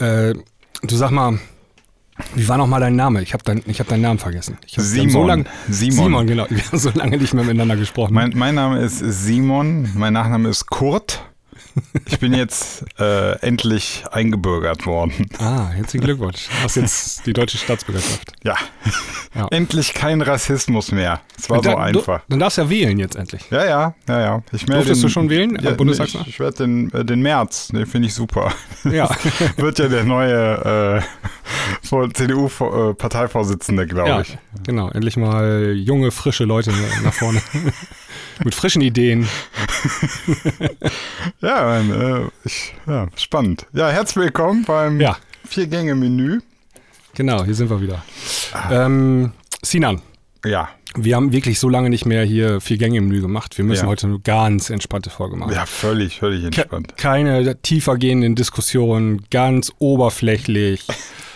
Äh, du sag mal, wie war nochmal dein Name? Ich habe dein, ich hab deinen Namen vergessen. Simon. So lang, Simon. Simon, genau. Wir haben so lange nicht mehr miteinander gesprochen. Mein, mein Name ist Simon, mein Nachname ist Kurt. Ich bin jetzt äh, endlich eingebürgert worden. ah, herzlichen Glückwunsch. Du hast jetzt die deutsche Staatsbürgerschaft. Ja. Ja. Endlich kein Rassismus mehr. Es war so Dann- einfach. Du, dann darfst du ja wählen jetzt endlich. Ja, ja, ja, ja. Ich melde Durftest den- du schon wählen am Ja, Bundestagswahl? Ich, ich werde den, äh, den März, den finde ich super. Ja. Wird ja der neue äh, Vor- CDU-Parteivorsitzende, glaube ja, ich. genau. Endlich mal junge, frische Leute nach vorne. Mit frischen Ideen. Ja, mein, äh, ich, ja, spannend. Ja, herzlich willkommen beim Ja. Vier-Gänge-Menü. Genau, hier sind wir wieder. Ah. Ähm, Sinan, Ja, wir haben wirklich so lange nicht mehr hier vier Gänge im Menü gemacht. Wir müssen Ja. heute eine ganz entspannte Folge machen. ja, völlig, völlig Ke entspannt. keine tiefer gehenden Diskussionen, ganz oberflächlich,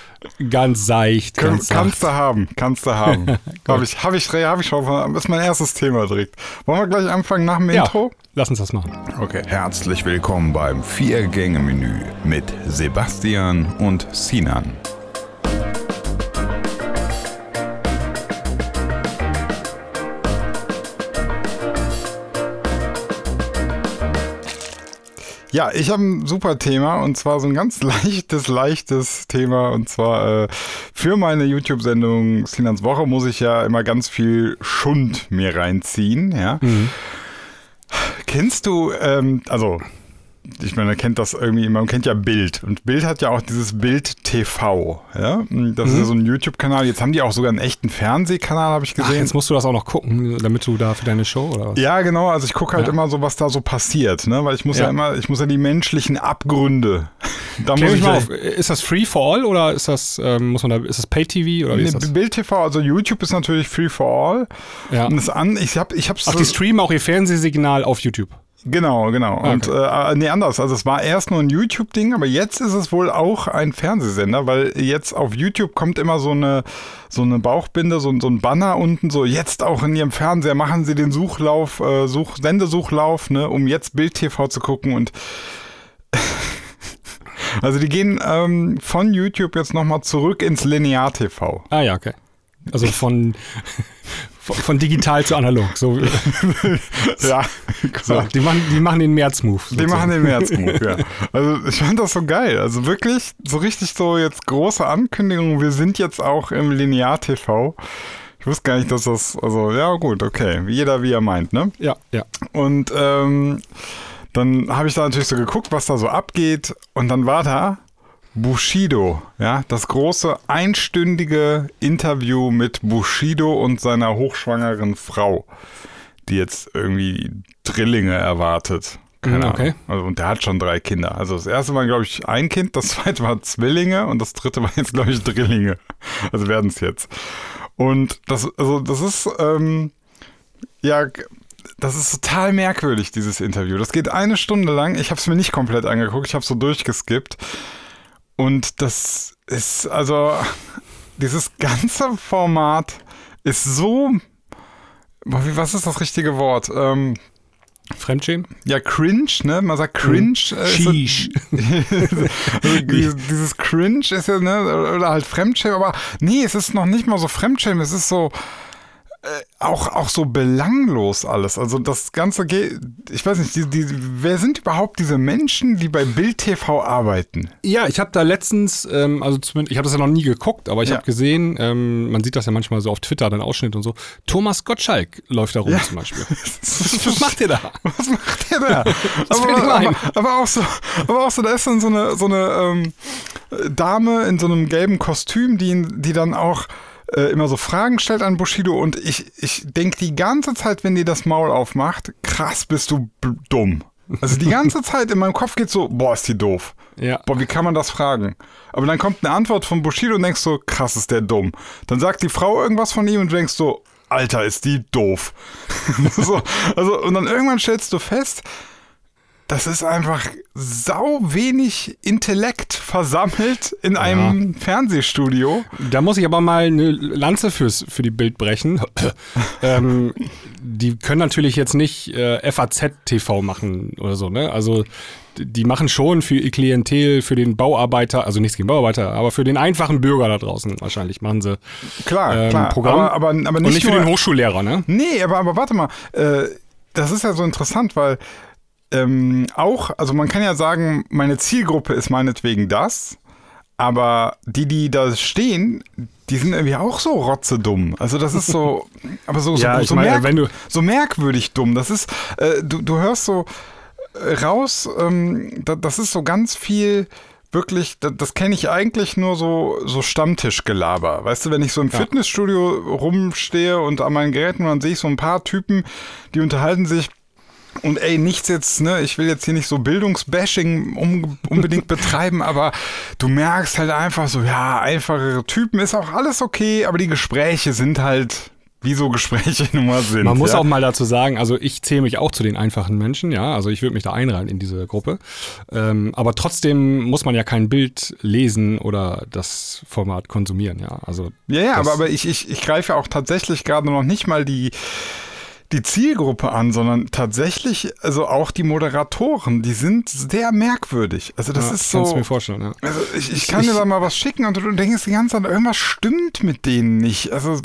ganz seicht, Kann, ganz kannst sacht. du haben, kannst du haben. habe ich, habe ich, habe ich schon, ist mein erstes Thema direkt. Wollen wir gleich anfangen nach dem Ja, Intro? lass uns das machen. Okay. Herzlich willkommen beim Vier-Gänge-Menü mit Sebastian und Sinan. Ja, ich habe ein super Thema und zwar so ein ganz leichtes, leichtes Thema und zwar äh, für meine YouTube-Sendung Sinans Woche muss ich ja immer ganz viel Schund mir reinziehen, ja. Kennst du, ähm, also ich meine, man kennt das irgendwie, man kennt ja Bild und Bild hat ja auch dieses Bild TV, ja. Das ist ja so ein YouTube-Kanal. Jetzt haben die auch sogar einen echten Fernsehkanal, habe ich Ach, gesehen. jetzt musst du das auch noch gucken, damit du da für deine Show oder was? Ja, genau. Also ich gucke halt Ja. immer so, was da so passiert, ne? Weil ich muss ja, Ja. immer, ich muss ja die menschlichen Abgründe. Da Klär muss ich mal auf. Ist das free for all oder ist das, ähm, muss man da, ist das Pay-TV oder wie ist Nee, das? Bild TV, also YouTube ist natürlich free for all. Ja. Und das an, ich hab, ich hab's Ach, die streamen auch ihr Fernsehsignal auf YouTube. Genau, genau. Ah, Und äh, nee, anders. Also es war erst nur ein YouTube-Ding, aber jetzt ist es wohl auch ein Fernsehsender, weil jetzt auf YouTube kommt immer so eine so eine Bauchbinde, so, ein- so ein Banner unten, so jetzt auch in ihrem Fernseher machen sie den Suchlauf, äh, Such, Sendesuchlauf, ne, um jetzt Bild TV zu gucken und also die gehen ähm, von YouTube jetzt nochmal zurück ins Linear TV. Ah ja, okay. Also von, von, von digital zu analog. So, Ja, so, die, machen, die machen den März-Move. Die machen den März-Move, ja. Also ich fand das so geil. Also wirklich so richtig so jetzt große Ankündigung. Wir sind jetzt auch im Linear-TV. Ich wusste gar nicht, dass das, also ja gut, okay. Jeder wie er meint, ne? Ja, ja. Und ähm, dann habe ich da natürlich so geguckt, was da so abgeht. Und dann war da Bushido, ja, das große einstündige Interview mit Bushido und seiner hochschwangeren Frau, die jetzt irgendwie Drillinge erwartet. Keine Ahnung. okay. Also, und der hat schon drei Kinder. Also das erste war, glaube ich, ein Kind, das zweite war Zwillinge und das dritte war jetzt, glaube ich, Drillinge. Also werden es jetzt. Und das, also das ist, ähm, ja, das ist total merkwürdig, dieses Interview. Das geht eine Stunde lang. Ich habe es mir nicht komplett angeguckt, ich habe so durchgeskippt. Und das ist, also, dieses ganze Format ist so, was ist das richtige Wort? Ähm, Fremdschämen? ja, cringe, ne? Man sagt cringe. äh, ist so- Sheesh. also dieses, dieses Cringe ist ja, ne, oder halt Fremdschämen, aber nee, es ist noch nicht mal so Fremdschämen, es ist so äh, auch, auch so belanglos alles. Also das Ganze geht, ich weiß nicht, die, die, wer sind überhaupt diese Menschen, die bei Bild TV arbeiten? Ja, ich habe da letztens, ähm, also zumindest, ich habe das ja noch nie geguckt, aber ich Ja. habe gesehen, ähm, man sieht das ja manchmal so auf Twitter, dann Ausschnitt und so. Thomas Gottschalk läuft da rum Ja. zum Beispiel. Was macht ihr da? Was macht der da? Was aber, aber, aber auch so, aber auch so, da ist dann so eine, so eine ähm, Dame in so einem gelben Kostüm, die, die dann auch äh, immer so Fragen stellt an Bushido und ich, ich denke die ganze Zeit, wenn die das Maul aufmacht, krass bist du dumm. Also die ganze Zeit in meinem Kopf geht so, boah, ist die doof. Ja. Boah, wie kann man das fragen? Aber dann kommt eine Antwort von Bushido und denkst so, krass ist der dumm. Dann sagt die Frau irgendwas von ihm und denkst so, Alter, ist die doof. so, also, und dann irgendwann stellst du fest, das ist einfach sau wenig Intellekt versammelt in einem Fernsehstudio. Da muss ich aber mal eine Lanze fürs, für die Bild brechen. ähm, die können natürlich jetzt nicht äh, FAZ-TV machen oder so, ne? Also die machen schon für ihr Klientel, für den Bauarbeiter, also nichts gegen Bauarbeiter, aber für den einfachen Bürger da draußen wahrscheinlich machen sie Klar, ähm, klar. Programm. Aber, aber, aber nicht, und nicht für nur, den Hochschullehrer, ne? Nee, aber, aber warte mal. Äh, das ist ja so interessant, weil ähm, auch, also man kann ja sagen, meine Zielgruppe ist meinetwegen das, aber die, die da stehen, die sind irgendwie auch so rotzedumm. Also das ist so, aber so, so, Ja, ich so, meine, merk, so merkwürdig dumm. Das ist, äh, du, du hörst so äh, raus, ähm, da, das ist so ganz viel wirklich, das, das kenne ich eigentlich nur so, so Stammtischgelaber. Weißt du, wenn ich so im Ja. Fitnessstudio rumstehe und an meinen Geräten, dann sehe ich so ein paar Typen, die unterhalten sich und ey, nichts jetzt, ne, ich will jetzt hier nicht so Bildungsbashing um, unbedingt betreiben, aber du merkst halt einfach so, ja, einfachere Typen ist auch alles okay, aber die Gespräche sind halt, wie so Gespräche nun mal sind. Man muss ja? auch mal dazu sagen, also ich zähle mich auch zu den einfachen Menschen, ja, also ich würde mich da einreihen in diese Gruppe. Ähm, aber trotzdem muss man ja kein Bild lesen oder das Format konsumieren, ja. Also Ja, ja, aber, aber ich, ich, ich greife auch tatsächlich gerade noch nicht mal die, die Zielgruppe an, sondern tatsächlich, also auch die Moderatoren, die sind sehr merkwürdig. Also das ja, ist kannst du so. mir vorstellen, ja. Also ich, ich kann dir da mal was schicken und du denkst die ganze Zeit, irgendwas stimmt mit denen nicht. Also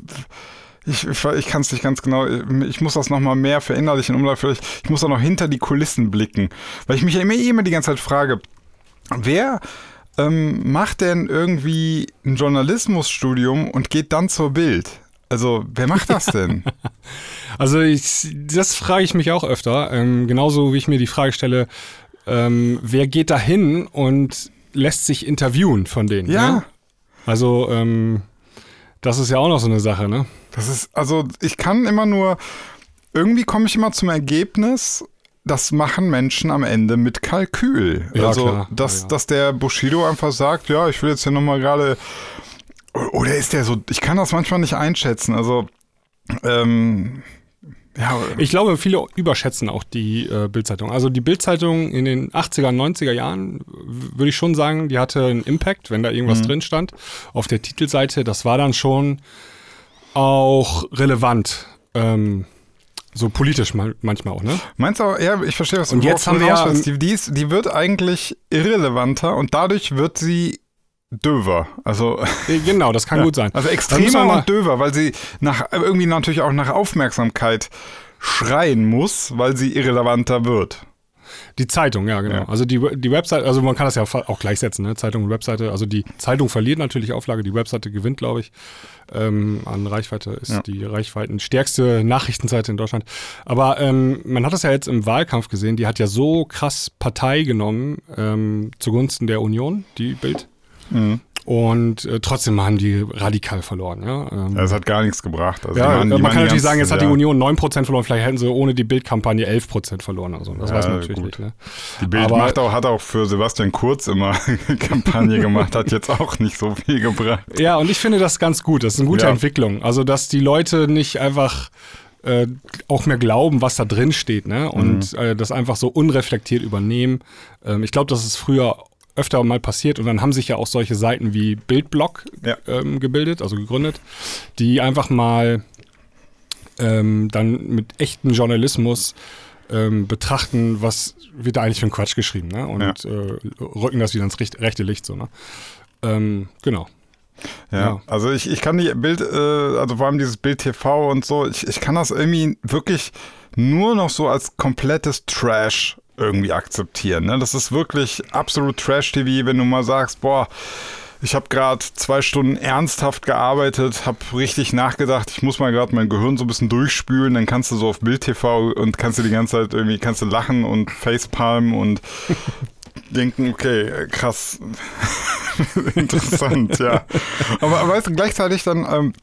ich, ich, ich kann es nicht ganz genau, ich muss das nochmal mehr verinnerlichen, um da vielleicht, ich muss da noch hinter die Kulissen blicken. Weil ich mich ja immer, immer die ganze Zeit frage, wer ähm, macht denn irgendwie ein Journalismusstudium und geht dann zur Bild? Also, wer macht das denn? Also ich, das frage ich mich auch öfter, ähm, genauso wie ich mir die Frage stelle, ähm, wer geht da hin und lässt sich interviewen von denen? Ja. Ne? Also ähm, das ist ja auch noch so eine Sache, ne? Das ist, also ich kann immer nur, irgendwie komme ich immer zum Ergebnis, das machen Menschen am Ende mit Kalkül. Ja, also, klar. Dass, Ja, ja. dass der Bushido einfach sagt, ja, ich will jetzt hier nochmal gerade, oder ist der so, ich kann das manchmal nicht einschätzen, also, ähm, ja, Ich glaube, viele überschätzen auch die äh, Bildzeitung. Also die Bildzeitung in den 80er, 90er Jahren, würde ich schon sagen, die hatte einen Impact, wenn da irgendwas drin stand. Auf der Titelseite, das war dann schon auch relevant. Ähm, so politisch mal, manchmal auch, ne? Meinst du, auch- ja, ich verstehe, was Und du jetzt haben wir ja- die, die, ist, die wird eigentlich irrelevanter und dadurch wird sie döver. Also, Äh, Genau, das kann gut sein. also extremer und döver, weil sie nach, irgendwie natürlich auch nach Aufmerksamkeit schreien muss, weil sie irrelevanter wird. Die Zeitung, ja, genau. Ja. Also die, die Website, also man kann das ja auch gleichsetzen, ne? Zeitung und Webseite. Also die Zeitung verliert natürlich Auflage, die Webseite gewinnt, glaube ich, ähm, an Reichweite, ist Ja. die Reichweitenstärkste Nachrichtenseite in Deutschland. Aber ähm, man hat das ja jetzt im Wahlkampf gesehen, die hat ja so krass Partei genommen ähm, zugunsten der Union, die Bild. Mhm. Und äh, trotzdem haben die radikal verloren, ja. Ähm, Das hat gar nichts gebracht. Also ja, die waren- die man kann natürlich sagen, jetzt hat die ja. Union 9% verloren, vielleicht hätten sie ohne die Bildkampagne 11% verloren. Also das Ja, weiß man natürlich gut. nicht. Ne? Die Bild Aber- macht auch, hat auch für Sebastian Kurz immer Kampagne gemacht, hat jetzt auch nicht so viel gebracht. Ja, und ich finde das ganz gut. Das ist eine gute Ja. Entwicklung. Also, dass die Leute nicht einfach äh, auch mehr glauben, was da drin steht, ne? Und Mhm. äh, das einfach so unreflektiert übernehmen. Ähm, ich glaube, das ist früher öfter mal passiert und dann haben sich ja auch solche Seiten wie Bildblog Ja. ähm, gebildet, also gegründet, die einfach mal ähm, dann mit echten Journalismus ähm, betrachten, was wird da eigentlich für ein Quatsch geschrieben, ne? Und Ja. äh, rücken das wieder ins richt- rechte Licht, so, ne? Ähm, genau. Ja, Ja. also ich, ich kann die Bild, äh, also vor allem dieses Bild TV und so, ich, ich kann das irgendwie wirklich nur noch so als komplettes Trash irgendwie akzeptieren. Ne? Das ist wirklich absolut Trash-TV, wenn du mal sagst, boah, ich habe gerade zwei Stunden ernsthaft gearbeitet, habe richtig nachgedacht, ich muss mal gerade mein Gehirn so ein bisschen durchspülen, dann kannst du so auf Bild TV und kannst du die ganze Zeit irgendwie, kannst du lachen und Facepalm und denken, okay, krass, interessant, ja. Aber, aber weißt du, gleichzeitig dann ähm,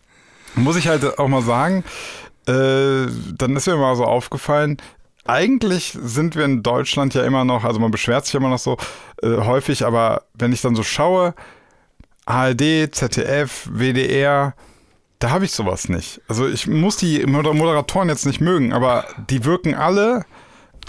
muss ich halt auch mal sagen, äh, dann ist mir mal so aufgefallen, eigentlich sind wir in Deutschland ja immer noch, also man beschwert sich immer noch so äh, häufig, aber wenn ich dann so schaue, ARD, ZDF, WDR, da habe ich sowas nicht. Also ich muss die Moder- Moderatoren jetzt nicht mögen, aber die wirken alle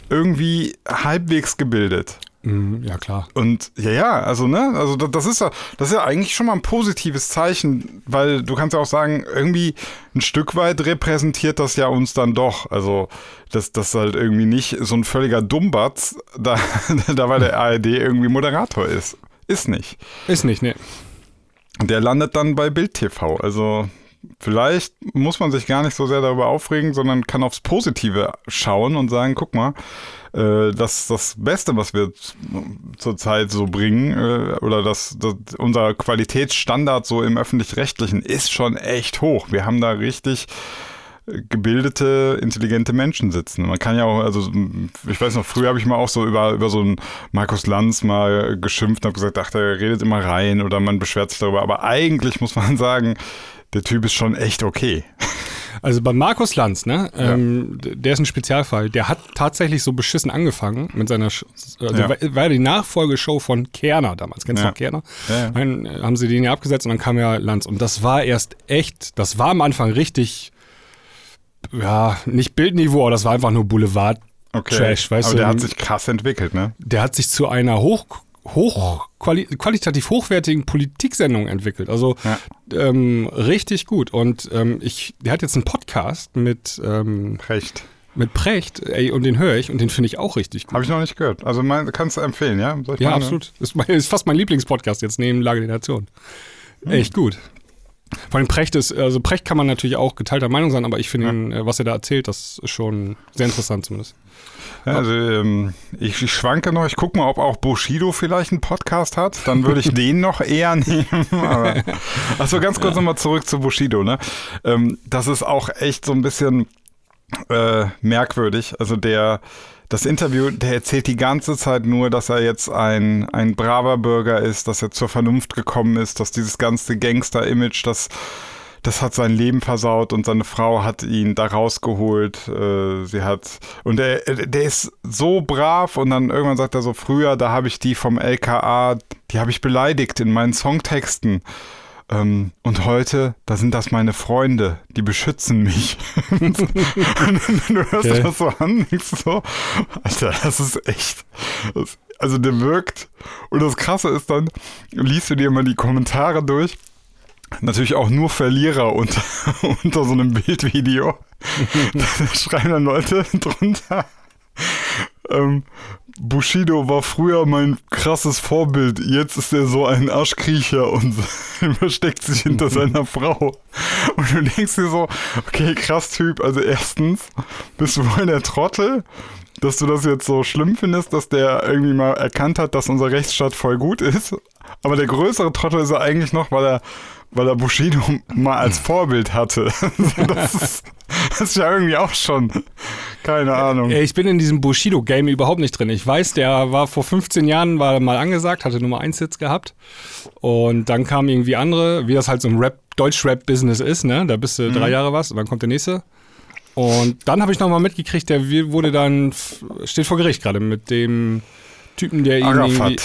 irgendwie halbwegs gebildet. Mhm, ja, klar. Und ja, ja, also ne, also da- das ist ja, das ist ja eigentlich schon mal ein positives Zeichen, weil du kannst ja auch sagen, irgendwie ein Stück weit repräsentiert das ja uns dann doch. Also, dass das halt irgendwie nicht so ein völliger Dummbatz, da, da weil der ARD irgendwie Moderator ist. Ist nicht. Ist nicht, ne. Der landet dann bei Bild TV. Also vielleicht muss man sich gar nicht so sehr darüber aufregen, sondern kann aufs Positive schauen und sagen, guck mal, äh, das das Beste, was wir zurzeit so bringen, äh, oder das, das unser Qualitätsstandard so im öffentlich-rechtlichen ist schon echt hoch. Wir haben da richtig äh, gebildete, intelligente Menschen sitzen. Man kann ja auch, also ich weiß noch, früher habe ich mal auch so über, über so einen Markus Lanz mal geschimpft und habe gesagt, ach, der redet immer rein oder man beschwert sich darüber. Aber eigentlich muss man sagen, der Typ ist schon echt okay. Also bei Markus Lanz, ne, ähm, d- der ist ein Spezialfall. Der hat tatsächlich so beschissen angefangen mit seiner, Sch also Ja. war, ja die Nachfolgeshow von Kerner damals. Kennst du Ja. noch Kerner? Ja, ja. Dann äh, haben sie den ja abgesetzt und dann kam ja Lanz. Und das war erst echt, das war am Anfang richtig, ja, nicht Bildniveau, aber das war einfach nur Boulevard. Trash, weißt Aber du, der hat sich krass entwickelt, ne? Der hat sich zu einer hoch, hoch quali qualitativ hochwertigen Politiksendung entwickelt. Also Ja. ähm, richtig gut. Und ähm, ich, der hat jetzt einen Podcast mit, ähm, Recht. mit Precht, ey, und den höre ich und den finde ich auch richtig gut. Habe ich noch nicht gehört. Also mein, kannst du empfehlen, ja? Ja, absolut. Ist, mein, ist fast mein Lieblingspodcast jetzt neben Lage der Nation. Echt gut. Vor allem Precht ist, also Precht kann man natürlich auch geteilter Meinung sein, aber ich finde, ihn, äh, was er da erzählt, das ist schon sehr interessant zumindest. Ja, also ähm, ich, ich schwanke noch, ich gucke mal, ob auch Bushido vielleicht einen Podcast hat. Dann würde ich den noch eher nehmen. Aber, achso, ganz kurz nochmal zurück zu Bushido. Ne? Ähm, das ist auch echt so ein bisschen äh, merkwürdig. Also der, das Interview, der erzählt die ganze Zeit nur, dass er jetzt ein, ein braver Bürger ist, dass er zur Vernunft gekommen ist, dass dieses ganze Gangster-Image, das das hat sein Leben versaut und seine Frau hat ihn da rausgeholt. Äh, sie hat und der, der ist so brav und dann irgendwann sagt er so: Früher, da habe ich die vom LKA, die habe ich beleidigt in meinen Songtexten. Ähm, und heute, da sind das meine Freunde, die beschützen mich. und du hörst Okay. das so an, denkst so, Alter, das ist echt. Das, also der wirkt. Und das Krasse ist dann, liest du dir mal die Kommentare durch. Natürlich auch nur Verlierer unter, unter so einem Bildvideo. da schreiben dann Leute drunter. Ähm, Bushido war früher mein krasses Vorbild. Jetzt ist er so ein Arschkriecher und versteckt sich hinter seiner Frau. Und du denkst dir so, okay, krass Typ. Also erstens, bist du wohl der Trottel, dass du das jetzt so schlimm findest, dass der irgendwie mal erkannt hat, dass unser Rechtsstaat voll gut ist. Aber der größere Trottel ist er eigentlich noch, weil er, weil er Bushido mal als Vorbild hatte. das, ist, das ist ja irgendwie auch schon, keine Ahnung. Ey, Ich bin in diesem Bushido-Game überhaupt nicht drin. Ich weiß, der war vor 15 Jahren war mal angesagt, hatte Nummer 1 Hits gehabt. Und dann kamen irgendwie andere, wie das halt so ein Rap, Deutsch-Rap-Business ist, ne? Da bist du drei Jahre was und dann kommt der nächste. Und dann habe ich nochmal mitgekriegt, der wurde dann, steht vor Gericht gerade mit dem Typen, der ihn,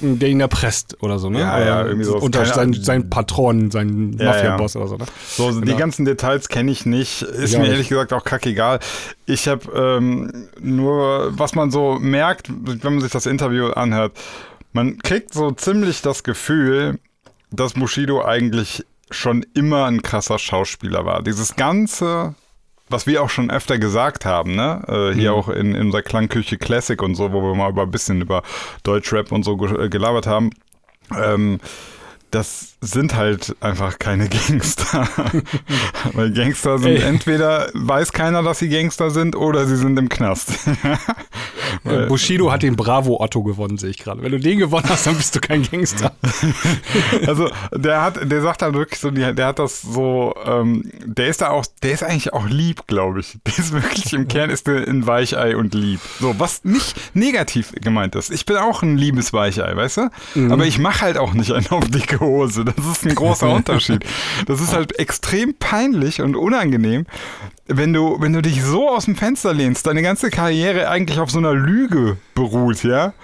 der ihn erpresst oder so, ne? Ja, ja, irgendwie sowas. Unter sein, sein Patron, sein Ja, Mafia-Boss oder so, ne? So, die Genau. ganzen Details kenne ich nicht. Ist auch mir ehrlich gesagt auch kackegal. Ich habe ähm, nur, was man so merkt, wenn man sich das Interview anhört, man kriegt so ziemlich das Gefühl, dass Bushido eigentlich schon immer ein krasser Schauspieler war. Dieses ganze, was wir auch schon öfter gesagt haben, ne? Äh, hier Mhm. auch in, in unserer Klangküche Classic und so, wo wir mal über ein bisschen über Deutschrap und so ge- gelabert haben. Ähm, das sind halt einfach keine Gangster. Weil Gangster sind Ey. entweder weiß keiner, dass sie Gangster sind oder sie sind im Knast. Äh, Bushido hat den Bravo Otto gewonnen, sehe ich gerade. Wenn du den gewonnen hast, dann bist du kein Gangster. Also der hat, der sagt halt wirklich so, der hat das so, ähm, der ist da auch, der ist eigentlich auch lieb, glaube ich. Der ist wirklich im Kern ist ein Weichei und lieb. So, was nicht negativ gemeint ist. Ich bin auch ein liebes Weichei, weißt du? Aber ich mache halt auch nicht einen auf dicke Hose. Das ist ein großer Unterschied. Das ist halt extrem peinlich und unangenehm, wenn du, wenn du dich so aus dem Fenster lehnst, deine ganze Karriere eigentlich auf so einer Lüge beruht, ja?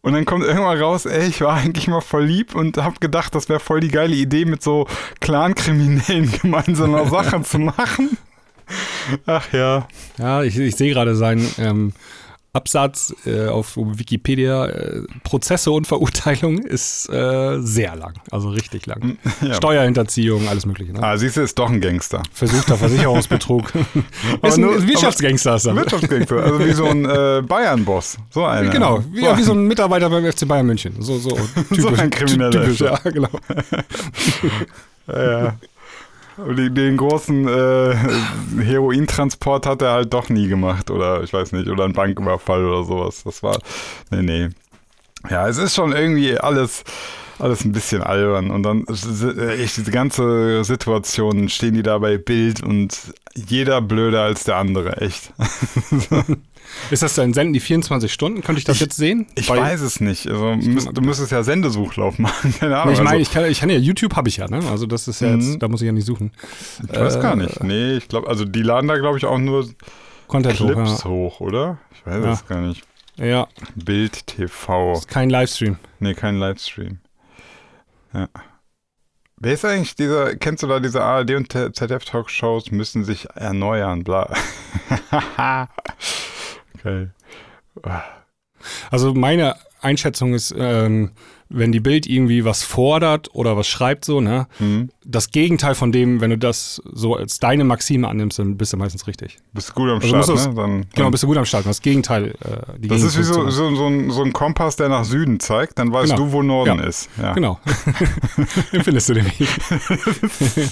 Und dann kommt irgendwann raus, ey, ich war eigentlich mal voll lieb und hab gedacht, das wäre voll die geile Idee, mit so Clan-Kriminellen gemeinsam eine Sache zu machen. Ach ja. Ja, ich, ich sehe gerade sein ähm, Absatz äh, auf Wikipedia äh, Prozesse und Verurteilung ist äh, sehr lang, also richtig lang. Ja. Steuerhinterziehung, alles mögliche. Ne? Ah, siehst du, ist doch ein Gangster. Versuchter Versicherungsbetrug. Ist ein nur- Wirtschaftsgangster. Ist er. Wirtschaftsgangster, also wie so ein äh, Bayern-Boss. So einer. Genau, wie, ja, wie so ein Mitarbeiter beim FC Bayern München. So, so, typisch, ein Krimineller Typisch, ja, genau. Ja, ja. Den, den großen äh, Herointransport hat er halt doch nie gemacht oder ich weiß nicht, oder ein Banküberfall oder sowas. Das war, nee, nee. Ja, es ist schon irgendwie alles, alles ein bisschen albern und dann ist- äh, echt diese ganze Situation stehen die da bei Bild und jeder blöder als der andere, echt. Ist das dann senden die 24 Stunden? Könnte ich das Ich- jetzt sehen? Ich Bei- weiß es nicht. Also, müsst, du müsstest ja Sendesuchlauf machen, keine Ahnung. Nee, ich meine, also, ich kann, ich kann ja, YouTube habe ich ja, ne? Also das ist ja jetzt, Mhm. da muss ich ja nicht suchen. ich weiß gar äh, nicht. Nee, ich glaube, also die laden da, glaube ich, auch nur Content hoch, Clips ja. hoch, oder? Ich weiß Ja. es gar nicht. ja, Bild TV. ist kein Livestream. Nee, kein Livestream. Ja. Wer ist eigentlich dieser, kennst du da diese ARD und ZDF-Talkshows müssen sich erneuern, bla. okay. Also meine Einschätzung ist, ähm, wenn die Bild irgendwie was fordert oder was schreibt so, ne, Hm. das Gegenteil von dem, wenn du das so als deine Maxime annimmst, dann bist du meistens richtig. Bist du gut am Also Start, musst ne? Dann, Genau, bist du gut am Start. Das Gegenteil. Äh, das ist wie so, so, so, ein, so ein Kompass, der nach Süden zeigt, dann weißt Genau. du, wo Norden Ja. ist. Ja. Genau. Dann findest du den Weg.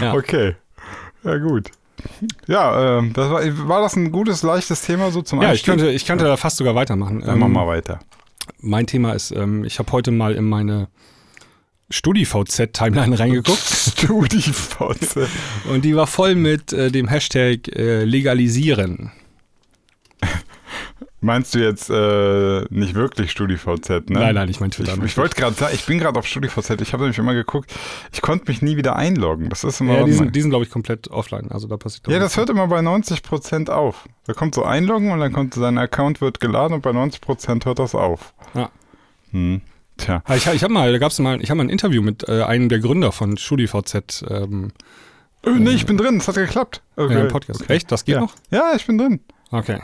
ja. Okay. Ja, gut. Ja, ähm, das war, war das ein gutes, leichtes Thema so zum ja, ich könnte, ich könnte da fast sogar weitermachen. Dann machen Ähm, wir mal weiter. Mein Thema ist, ähm, ich habe heute mal in meine StudiVZ-Timeline reingeguckt StudiVZ. und die war voll mit äh, dem Hashtag äh, legalisieren. Meinst du jetzt äh, nicht wirklich StudiVZ, ne? Nein, nein, ich meine Ich, Twitter. ich wollte gerade sagen, ich bin gerade auf StudiVZ, ich habe nämlich immer geguckt, ich konnte mich nie wieder einloggen. Das ist immer ja, die sind, die sind glaube ich, komplett offline. Also da passiert Ja, das hört immer bei 90% auf. Da kommt so einloggen und dann kommt sein Account wird geladen und bei 90% hört das auf. Ja. Hm. Tja. Ah, Ich, ich habe mal, da gab's mal, ich habe mal ein Interview mit äh, einem der Gründer von StudiVZ ähm, Äh, nee, ich bin drin, es hat geklappt. Okay. äh, im Podcast. Echt? Das geht ja. noch? Ja, ich bin drin. Okay.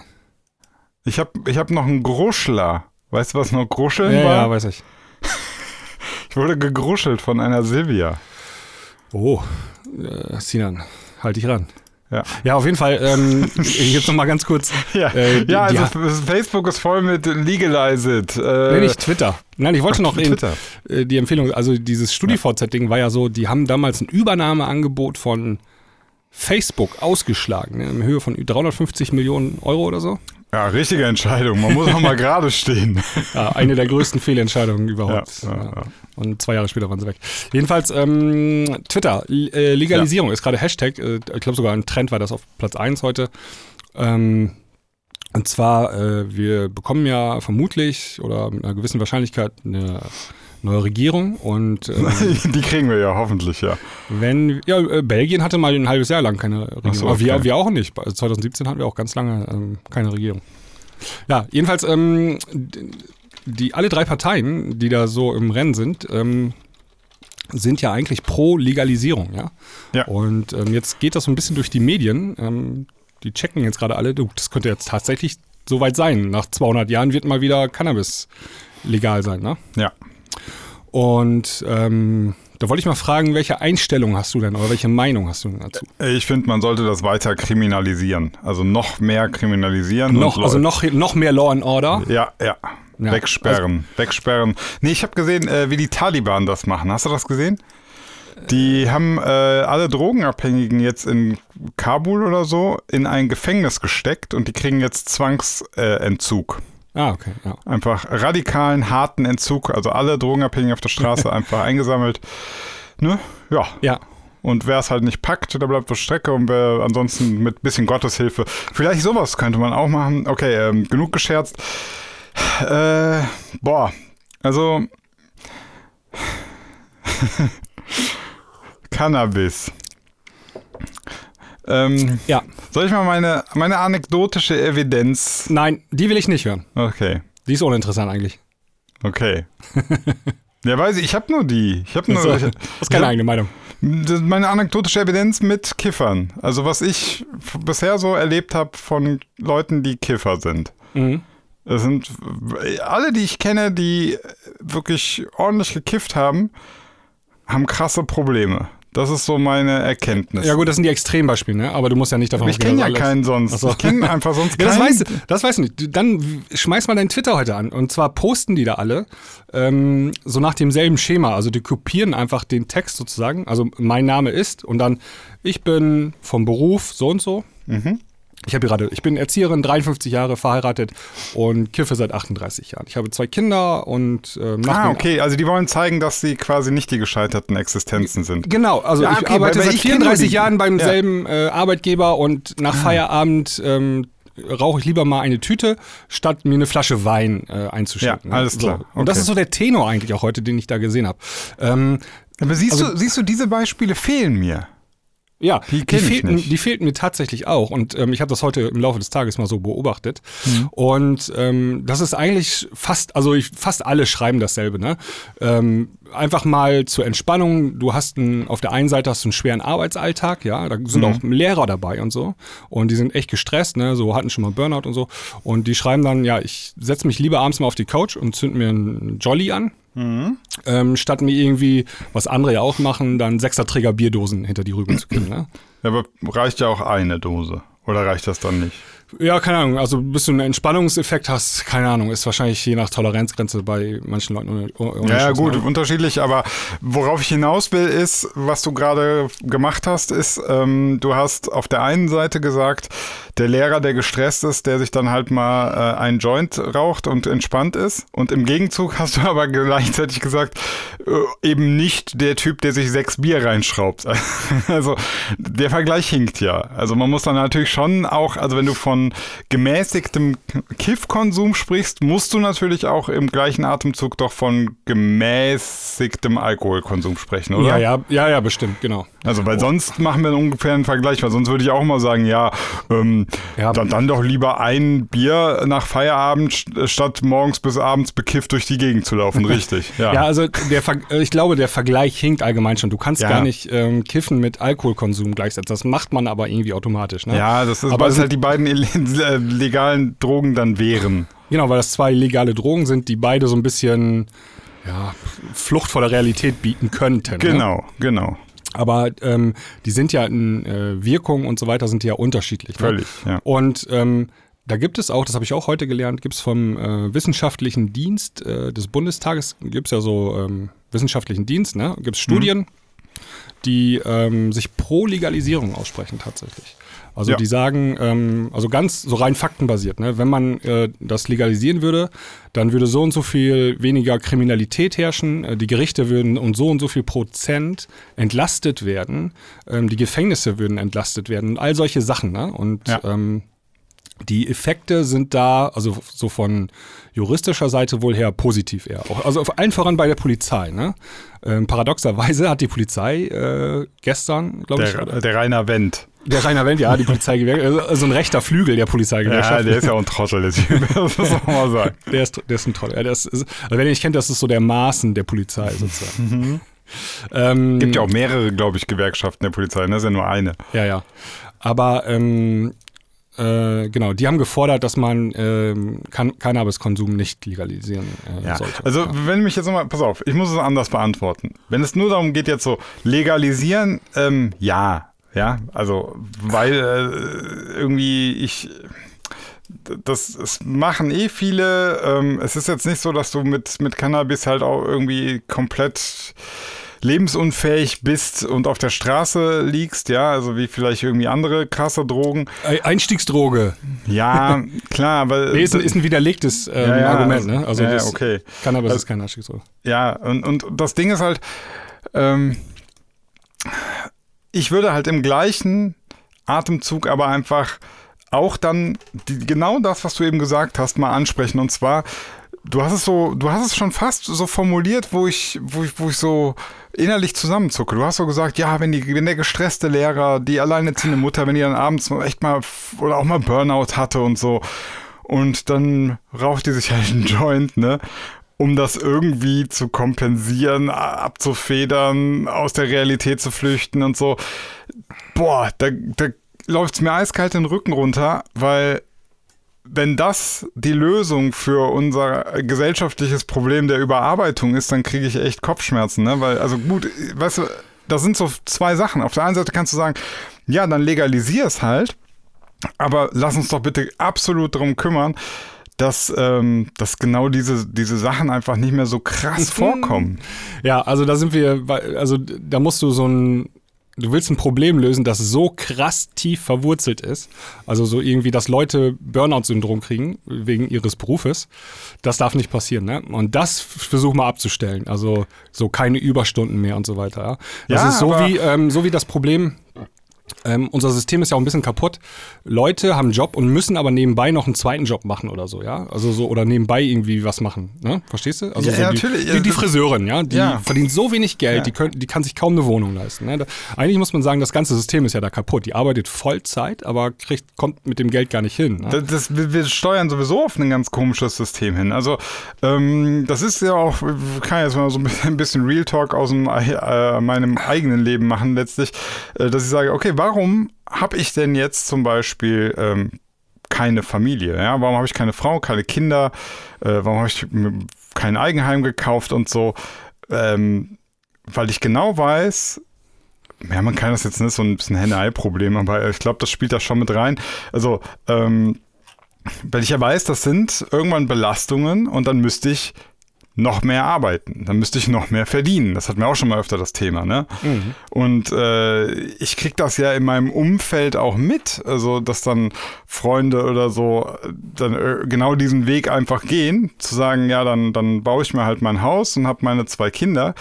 Ich habe ich hab noch einen Gruschler. Weißt du, was noch Gruscheln Ja, war? ja, weiß ich. ich wurde gegruschelt von einer Silvia. Oh, äh, Sinan, halt dich ran. Ja. Ja, auf jeden Fall. Ähm, jetzt noch mal ganz kurz. Ja, Äh, die- ja also f- Facebook ist voll mit Legalize it. Äh, Nee, nicht Twitter. Nein, ich wollte noch Twitter. äh, die Empfehlung, also dieses StudiVZ-Ding war ja so, die haben damals ein Übernahmeangebot von Facebook ausgeschlagen, ne, in Höhe von 350 Millionen Euro oder so. Ja, richtige Entscheidung. Man muss auch mal gerade stehen. Ja, eine der größten Fehlentscheidungen überhaupt. Ja, ja. Und zwei Jahre später waren sie weg. Jedenfalls, ähm, Twitter, äh, Legalisierung ist gerade Hashtag, äh, ich glaube sogar ein Trend war das auf Platz 1 heute. Ähm, und zwar, äh, wir bekommen ja vermutlich oder mit einer gewissen Wahrscheinlichkeit eine neue Regierung und ähm, Die kriegen wir ja hoffentlich, ja. wenn, ja, äh, Belgien hatte mal ein halbes Jahr lang keine Regierung. So, Aber wir, okay. wir auch nicht. Also 2017 hatten wir auch ganz lange ähm, keine Regierung. Ja, jedenfalls, ähm, die alle drei Parteien, die da so im Rennen sind, ähm, sind ja eigentlich pro Legalisierung, ja. Ja. Und ähm, jetzt geht das so ein bisschen durch die Medien. Ähm, die checken jetzt gerade alle, du, das könnte jetzt tatsächlich soweit sein. Nach 200 Jahren wird mal wieder Cannabis legal sein, ne? Ja. Und ähm, da wollte ich mal fragen, welche Einstellung hast du denn oder welche Meinung hast du denn dazu? Ich finde, man sollte das weiter kriminalisieren. Also noch mehr kriminalisieren. Noch, also noch, noch mehr Law and Order. Ja, ja. Ja, Wegsperren, wegsperren. Nee, ich habe gesehen, äh, wie die Taliban das machen. Hast du das gesehen? Die haben äh, alle Drogenabhängigen jetzt in Kabul oder so in ein Gefängnis gesteckt und die kriegen jetzt Zwangsentzug. Äh. Ah, okay, ja. einfach radikalen, harten Entzug. Also alle Drogenabhängigen auf der Straße einfach eingesammelt. Ne? Ja. Ja, Und wer es halt nicht packt, der bleibt auf Strecke und wer ansonsten mit bisschen Gotteshilfe. Vielleicht sowas könnte man auch machen. Okay, ähm, genug gescherzt. Äh, boah, also Cannabis. Ähm, ja. soll ich mal meine, meine anekdotische Evidenz. Nein, die will ich nicht hören. Okay, Die ist uninteressant eigentlich. okay. ja, weiß ich, ich habe nur die. Ich habe nur. Das ich, ist keine hab- eigene Meinung. Das meine anekdotische Evidenz mit Kiffern. Also was ich bisher so erlebt habe von Leuten, die Kiffer sind. Mhm. Es sind alle, die ich kenne, die wirklich ordentlich gekifft haben, haben krasse Probleme. Das ist so meine Erkenntnis. Ja gut, das sind die Extrembeispiele, ne? aber du musst ja nicht davon Aber ich ausgehen, kenne ja alles- keinen sonst. So. Ich kenne einfach sonst Ja, das keinen. weißt du, das weißt du nicht. Dann schmeiß mal deinen Twitter heute an. Und zwar posten die da alle ähm, so nach demselben Schema. Also die kopieren einfach den Text sozusagen. Also mein Name ist und dann ich bin vom Beruf so und so. Mhm. Ich habe gerade, ich bin Erzieherin, 53 Jahre verheiratet und kiffe seit 38 Jahren. Ich habe zwei Kinder und nach Ah, okay. Also die wollen zeigen, dass sie quasi nicht die gescheiterten Existenzen sind. Genau, also Ja, ich okay, arbeite weil- weil seit ich kenn nur 34 die- Jahren beim Ja. selben äh, Arbeitgeber und nach Feierabend ähm, rauche ich lieber mal eine Tüte, statt mir eine Flasche Wein äh, einzuschenken. Ja, alles So. klar. Und das Okay. ist so der Tenor eigentlich auch heute, den ich da gesehen habe. Ähm, Aber siehst, Also- du, siehst du, diese Beispiele fehlen mir. Ja, Die die, fehlten, die fehlten mir tatsächlich auch. Und ähm, ich habe das heute im Laufe des Tages mal so beobachtet. Mhm. Und ähm, das ist eigentlich fast, also ich, fast alle schreiben dasselbe. Ne? Ähm, einfach mal zur Entspannung. Du hast einen, auf der einen Seite hast du einen schweren Arbeitsalltag, ja, da sind auch Lehrer dabei und so. Und die sind echt gestresst, ne? So hatten schon mal Burnout und so. Und die schreiben dann, ja, ich setze mich lieber abends mal auf die Couch und zünd mir einen Jolly an. Ähm, statt mir irgendwie, was andere ja auch machen, dann Sechserträger Bierdosen hinter die Rüben zu kriegen. Ne? Ja, Aber reicht ja auch eine Dose. Oder reicht das dann nicht? Ja, keine Ahnung. Also bis du einen Entspannungseffekt hast, keine Ahnung, ist wahrscheinlich je nach Toleranzgrenze bei manchen Leuten Ja, ja, gut, ne? unterschiedlich, aber worauf ich hinaus will, ist, was du gerade gemacht hast, ist, ähm, du hast auf der einen Seite gesagt, der Lehrer, der gestresst ist, der sich dann halt mal äh, einen Joint raucht und entspannt ist. Und im Gegenzug hast du aber gleichzeitig gesagt, äh, eben nicht der Typ, der sich sechs Bier reinschraubt. Also der Vergleich hinkt ja. Also man muss dann natürlich schon auch, also wenn du von gemäßigtem Kiffkonsum sprichst, musst du natürlich auch im gleichen Atemzug doch von gemäßigtem Alkoholkonsum sprechen, oder? Ja, ja, ja, ja, bestimmt, genau. Also, weil sonst machen wir ungefähr einen Vergleich, weil sonst würde ich auch mal sagen, ja, ähm, Ja. dann, dann doch lieber ein Bier nach Feierabend, st- statt morgens bis abends bekifft durch die Gegend zu laufen, richtig. Ja, Ja, also der Ver äh, ich glaube, der Vergleich hinkt allgemein schon. Du kannst Ja. gar nicht ähm, Kiffen mit Alkoholkonsum gleichsetzen. Das macht man aber irgendwie automatisch. Ne? Ja, das ist, Aber weil es halt die beiden äh, legalen Drogen dann wären. Genau, weil das zwei legale Drogen sind, die beide so ein bisschen ja, Flucht vor der Realität bieten könnten. Ne? Genau, genau. Aber ähm, die sind ja in äh, Wirkung und so weiter sind ja unterschiedlich. Ne? Völlig, ja. Und ähm, da gibt es auch, das habe ich auch heute gelernt, gibt es vom äh, wissenschaftlichen Dienst äh, des Bundestages, gibt es ja so ähm, wissenschaftlichen Dienst, ne? gibt es Studien, die ähm, sich pro Legalisierung aussprechen tatsächlich. Also Ja. die sagen, ähm, also ganz so rein faktenbasiert, ne? wenn man äh, das legalisieren würde, dann würde so und so viel weniger Kriminalität herrschen, äh, die Gerichte würden um so und so viel Prozent entlastet werden, ähm, die Gefängnisse würden entlastet werden und all solche Sachen. Ne? Und Ja. ähm, die Effekte sind da, also so von juristischer Seite wohl her positiv eher. Auch, also auf allen voran bei der Polizei. Ne? Ähm, paradoxerweise hat die Polizei äh, gestern, glaube ich, der Rainer Wendt. Der Rainer Wendt, ja, die Polizeigewerkschaft, also ein rechter Flügel der Ja, Polizeigewerkschaft. der ist ja auch ein Trottel. Das muss man mal sagen. der, ist, der ist ein. Ja, der ist, also wenn ihr nicht kennt, das ist so der Maßen der Polizei sozusagen. ähm, Gibt ja auch mehrere, glaube ich, Gewerkschaften der Polizei, ne? Das ist ja nur eine. Ja, ja. Aber ähm, äh, genau, die haben gefordert, dass man ähm, kan Cannabiskonsum nicht legalisieren äh, Ja, sollte. also ja. wenn mich jetzt nochmal, pass auf, ich muss es anders beantworten. Wenn es nur darum geht, jetzt so legalisieren, ähm, ja, ja, also weil äh, irgendwie ich, das, das machen eh viele. Ähm, es ist jetzt nicht so, dass du mit, mit Cannabis halt auch irgendwie komplett lebensunfähig bist und auf der Straße liegst, ja, also wie vielleicht irgendwie andere krasse Drogen. Ei- Einstiegsdroge. Ja, klar, aber Nee, ist, ein- ist ein widerlegtes ähm, Ja, ja, Argument, ne? Also ja, ja, das, okay. Cannabis Also- ist kein Einstiegsdroge. Ja, und, und das Ding ist halt, ähm, ich würde halt im gleichen Atemzug aber einfach auch dann die, genau das, was du eben gesagt hast, mal ansprechen. Und zwar, du hast es so, du hast es schon fast so formuliert, wo ich, wo ich, wo ich so innerlich zusammenzucke. Du hast so gesagt, ja, wenn die, wenn der gestresste Lehrer, die alleinerziehende Mutter, wenn die dann abends echt mal oder auch mal Burnout hatte und so, und dann raucht die sich halt einen Joint, ne? Um das irgendwie zu kompensieren, abzufedern, aus der Realität zu flüchten und so. Boah, da, da läuft es mir eiskalt den Rücken runter, weil wenn das die Lösung für unser gesellschaftliches Problem der Überarbeitung ist, dann kriege ich echt Kopfschmerzen, ne? Weil, also gut, weißt du, das sind so zwei Sachen. Auf der einen Seite kannst du sagen, ja, dann legalisier es halt, aber lass uns doch bitte absolut darum kümmern, dass, ähm, dass genau diese, diese Sachen einfach nicht mehr so krass vorkommen. Ja, also da sind wir, also da musst du so ein du willst ein Problem lösen, das so krass tief verwurzelt ist, also so irgendwie, dass Leute Burnout-Syndrom kriegen wegen ihres Berufes, das darf nicht passieren. Ne? Und das versuch mal abzustellen. Also so keine Überstunden mehr und so weiter. Ja? Das Ja, ist so wie, ähm, so wie das Problem. Ähm, unser System ist ja auch ein bisschen kaputt. Leute haben einen Job und müssen aber nebenbei noch einen zweiten Job machen oder so, ja? Also so oder nebenbei irgendwie was machen, ne? Verstehst du? Also Ja, so ja, die, natürlich. Die, die Friseurin, ja, die Ja. verdient so wenig Geld, die, können, die kann sich kaum eine Wohnung leisten. Ne? Da, eigentlich muss man sagen, das ganze System ist ja da kaputt. Die arbeitet Vollzeit, aber kriegt, kommt mit dem Geld gar nicht hin. Ne? Das, das, wir, steuern sowieso auf ein ganz komisches System hin. Also ähm, das ist ja auch, ich kann jetzt mal so ein bisschen, ein bisschen Real Talk aus dem, äh, meinem eigenen Leben machen letztlich, äh, dass ich sage, okay, warum habe ich denn jetzt zum Beispiel ähm, keine Familie? Ja? Warum habe ich keine Frau, keine Kinder? Äh, warum habe ich kein Eigenheim gekauft und so? Ähm, weil ich genau weiß, ja, man kann das jetzt nicht so ein bisschen Henne-Ei-Problem, aber ich glaube, das spielt da schon mit rein. Also, ähm, weil ich ja weiß, das sind irgendwann Belastungen und dann müsste ich noch mehr arbeiten. Dann müsste ich noch mehr verdienen. Das hatten wir auch schon mal öfter das Thema, ne? Und äh, ich krieg das ja in meinem Umfeld auch mit, also dass dann Freunde oder so äh, dann äh, genau diesen Weg einfach gehen, zu sagen, ja, dann, dann baue ich mir halt mein Haus und habe meine zwei Kinder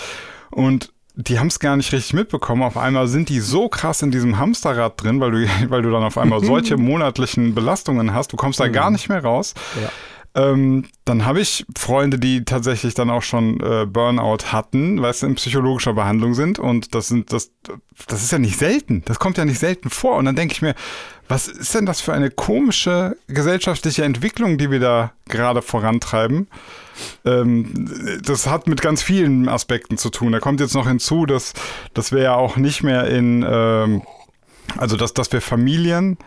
und die haben es gar nicht richtig mitbekommen. Auf einmal sind die so krass in diesem Hamsterrad drin, weil du, weil du dann auf einmal solche monatlichen Belastungen hast. Du kommst da gar nicht mehr raus. Ja. Ähm, dann habe ich Freunde, die tatsächlich dann auch schon äh, Burnout hatten, weil sie in psychologischer Behandlung sind. Und das sind das, das ist ja nicht selten. Das kommt ja nicht selten vor. Und dann denke ich mir, was ist denn das für eine komische gesellschaftliche Entwicklung, die wir da gerade vorantreiben? Ähm, das hat mit ganz vielen Aspekten zu tun. Da kommt jetzt noch hinzu, dass, dass wir ja auch nicht mehr in, ähm, also dass, dass wir Familien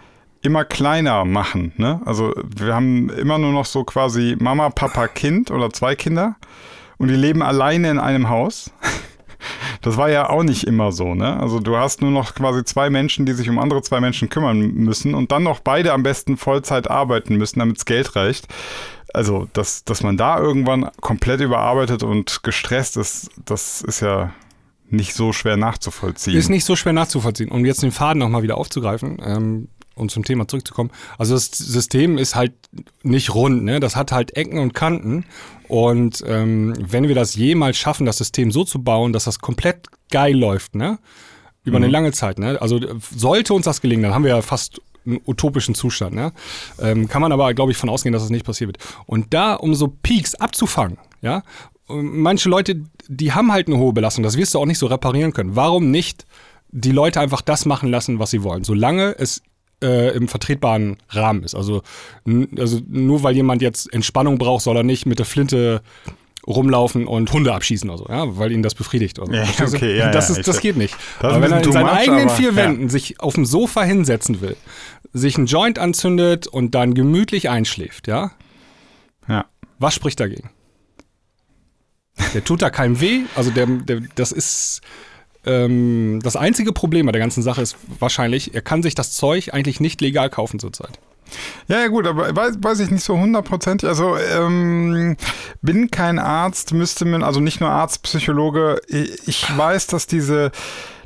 immer kleiner machen. Ne? Also wir haben immer nur noch so quasi Mama, Papa, Kind oder zwei Kinder und die leben alleine in einem Haus. Das war ja auch nicht immer so, ne? Also du hast nur noch quasi zwei Menschen, die sich um andere zwei Menschen kümmern müssen und dann noch beide am besten Vollzeit arbeiten müssen, damit's Geld reicht. Also, dass, dass man da irgendwann komplett überarbeitet und gestresst ist, das ist ja nicht so schwer nachzuvollziehen. Ist nicht so schwer nachzuvollziehen. Um jetzt den Faden nochmal wieder aufzugreifen ähm, und zum Thema zurückzukommen. Also das System ist halt nicht rund, ne? Das hat halt Ecken und Kanten. Und ähm, wenn wir das jemals schaffen, das System so zu bauen, dass das komplett geil läuft, ne? Über eine lange Zeit, ne? Also äh, sollte uns das gelingen, dann haben wir ja fast einen utopischen Zustand, ne? Ähm, kann man aber, glaube ich, von ausgehen, dass das nicht passiert wird. Und da, um so Peaks abzufangen, ja, manche Leute, die haben halt eine hohe Belastung, das wirst du auch nicht so reparieren können. Warum nicht die Leute einfach das machen lassen, was sie wollen, solange es äh, im vertretbaren Rahmen ist. Also, also nur weil jemand jetzt Entspannung braucht, soll er nicht mit der Flinte rumlaufen und Hunde abschießen oder so, ja, weil ihn das befriedigt. So. Ja, okay, ja, das, ist, das geht nicht. das aber wenn er in seinen much, eigenen aber, vier. Wänden sich auf dem Sofa hinsetzen will, sich einen Joint anzündet und dann gemütlich einschläft, ja, ja. was spricht dagegen? Der tut da keinem weh. Also der, der das ist ähm, das einzige Problem bei der ganzen Sache ist wahrscheinlich, er kann sich das Zeug eigentlich nicht legal kaufen zurzeit. Ja, ja, gut, aber weiß, weiß ich nicht so hundertprozentig. Also, ähm, bin kein Arzt, müsste man, also nicht nur Arzt, Psychologe. Ich, weiß, dass diese,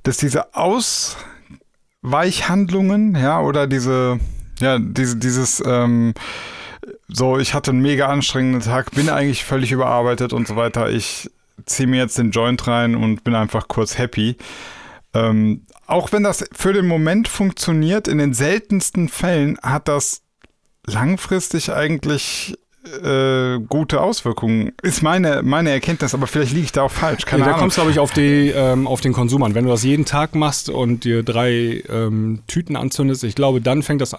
dass diese Ausweichhandlungen, ja, oder diese, ja, diese, dieses, ähm, so, ich hatte einen mega anstrengenden Tag, bin eigentlich völlig überarbeitet und so weiter. Ich ziehe mir jetzt den Joint rein und bin einfach kurz happy. Ähm, auch wenn das für den Moment funktioniert, in den seltensten Fällen hat das langfristig eigentlich äh, gute Auswirkungen. Ist meine, meine Erkenntnis, aber vielleicht liege ich da auch falsch. Keine Nee, da Ahnung. kommt es, glaube ich, auf, die, ähm, auf den Konsum an. Wenn du das jeden Tag machst und dir drei ähm, Tüten anzündest, ich glaube, dann fängt das,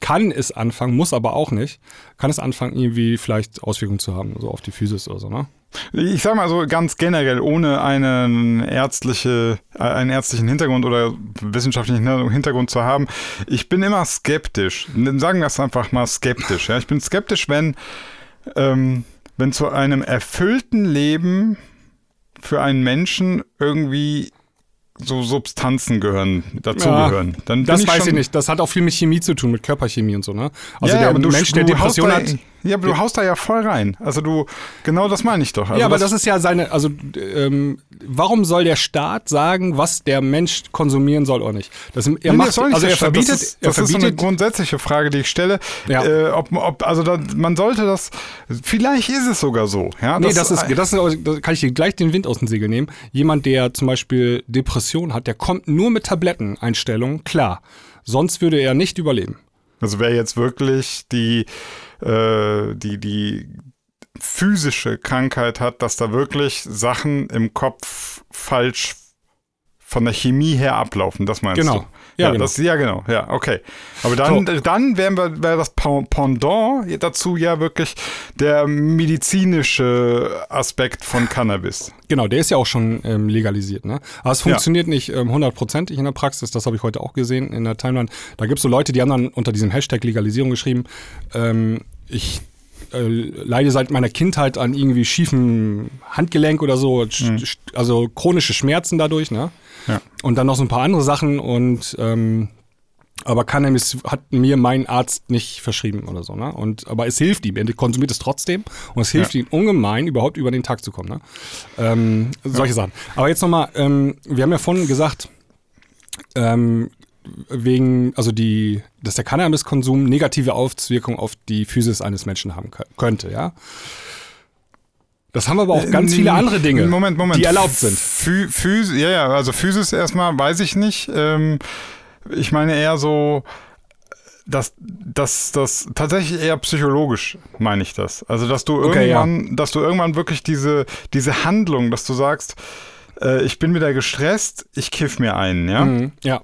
kann es anfangen, muss aber auch nicht, kann es anfangen, irgendwie vielleicht Auswirkungen zu haben, so auf die Physis oder so, ne? Ich sag mal so ganz generell, ohne einen, ärztliche, äh, einen ärztlichen Hintergrund oder wissenschaftlichen Hintergrund zu haben, ich bin immer skeptisch. Sagen wir es einfach mal skeptisch. Ja? Ich bin skeptisch, wenn, ähm, wenn zu einem erfüllten Leben für einen Menschen irgendwie so Substanzen gehören, dazugehören. Ja, Dann das weiß ich nicht. Das hat auch viel mit Chemie zu tun, mit Körperchemie und so, ne? Also ja, der Mensch, der Depression hat. Ja, aber du haust da ja voll rein. Also du, genau das meine ich doch. Also ja, aber das, das, ist ja seine, also ähm, warum soll der Staat sagen, was der Mensch konsumieren soll oder nicht? Das, er nee, macht, also er verbietet, das ist, das ist so eine grundsätzliche Frage, die ich stelle. Ja. Äh, ob, ob, also da, man sollte das, vielleicht ist es sogar so. Ja, nee, das, das ist, das, ist, das kann ich dir gleich den Wind aus den Segeln nehmen. Jemand, der zum Beispiel Depression hat, der kommt nur mit Tabletteneinstellungen klar. Sonst würde er nicht überleben. Also wer jetzt wirklich die äh, die, die physische Krankheit hat, dass da wirklich Sachen im Kopf falsch von der Chemie her ablaufen. Das meinst genau. du? Ja, ja, genau. Das, ja, genau. Ja, okay. Aber dann, so. dann wären wir, wäre das Pendant dazu ja wirklich der medizinische Aspekt von Cannabis. Genau, der ist ja auch schon ähm, legalisiert. Ne? Aber es funktioniert ja. nicht ähm, hundertprozentig ähm, in der Praxis. Das habe ich heute auch gesehen in der Timeline. Da gibt es so Leute, die haben dann unter diesem Hashtag Legalisierung geschrieben, ähm, ich äh, leide seit meiner Kindheit an irgendwie schiefen Handgelenk oder so, mhm. also chronische Schmerzen dadurch, ne? Ja. Und dann noch so ein paar andere Sachen und ähm, aber Cannabis hat mir mein Arzt nicht verschrieben oder so, ne? Und aber es hilft ihm, er konsumiert es trotzdem und es hilft ja. ihm ungemein, überhaupt über den Tag zu kommen, ne? Ähm, solche ja. Sachen. Aber jetzt nochmal, ähm, wir haben ja vorhin gesagt, ähm, wegen, also die, dass der Cannabiskonsum negative Auswirkungen auf die Physis eines Menschen haben könnte, ja. Das haben aber auch ganz äh, viele andere Dinge, Moment, Moment. die erlaubt sind. Phys ja, ja, also Physis erstmal weiß ich nicht. Ähm, ich meine eher so, dass das, das tatsächlich eher psychologisch meine ich das. Also dass du okay, irgendwann, ja. dass du irgendwann wirklich diese, diese Handlung, dass du sagst, äh, ich bin wieder gestresst, ich kiff mir einen, ja. Mhm, ja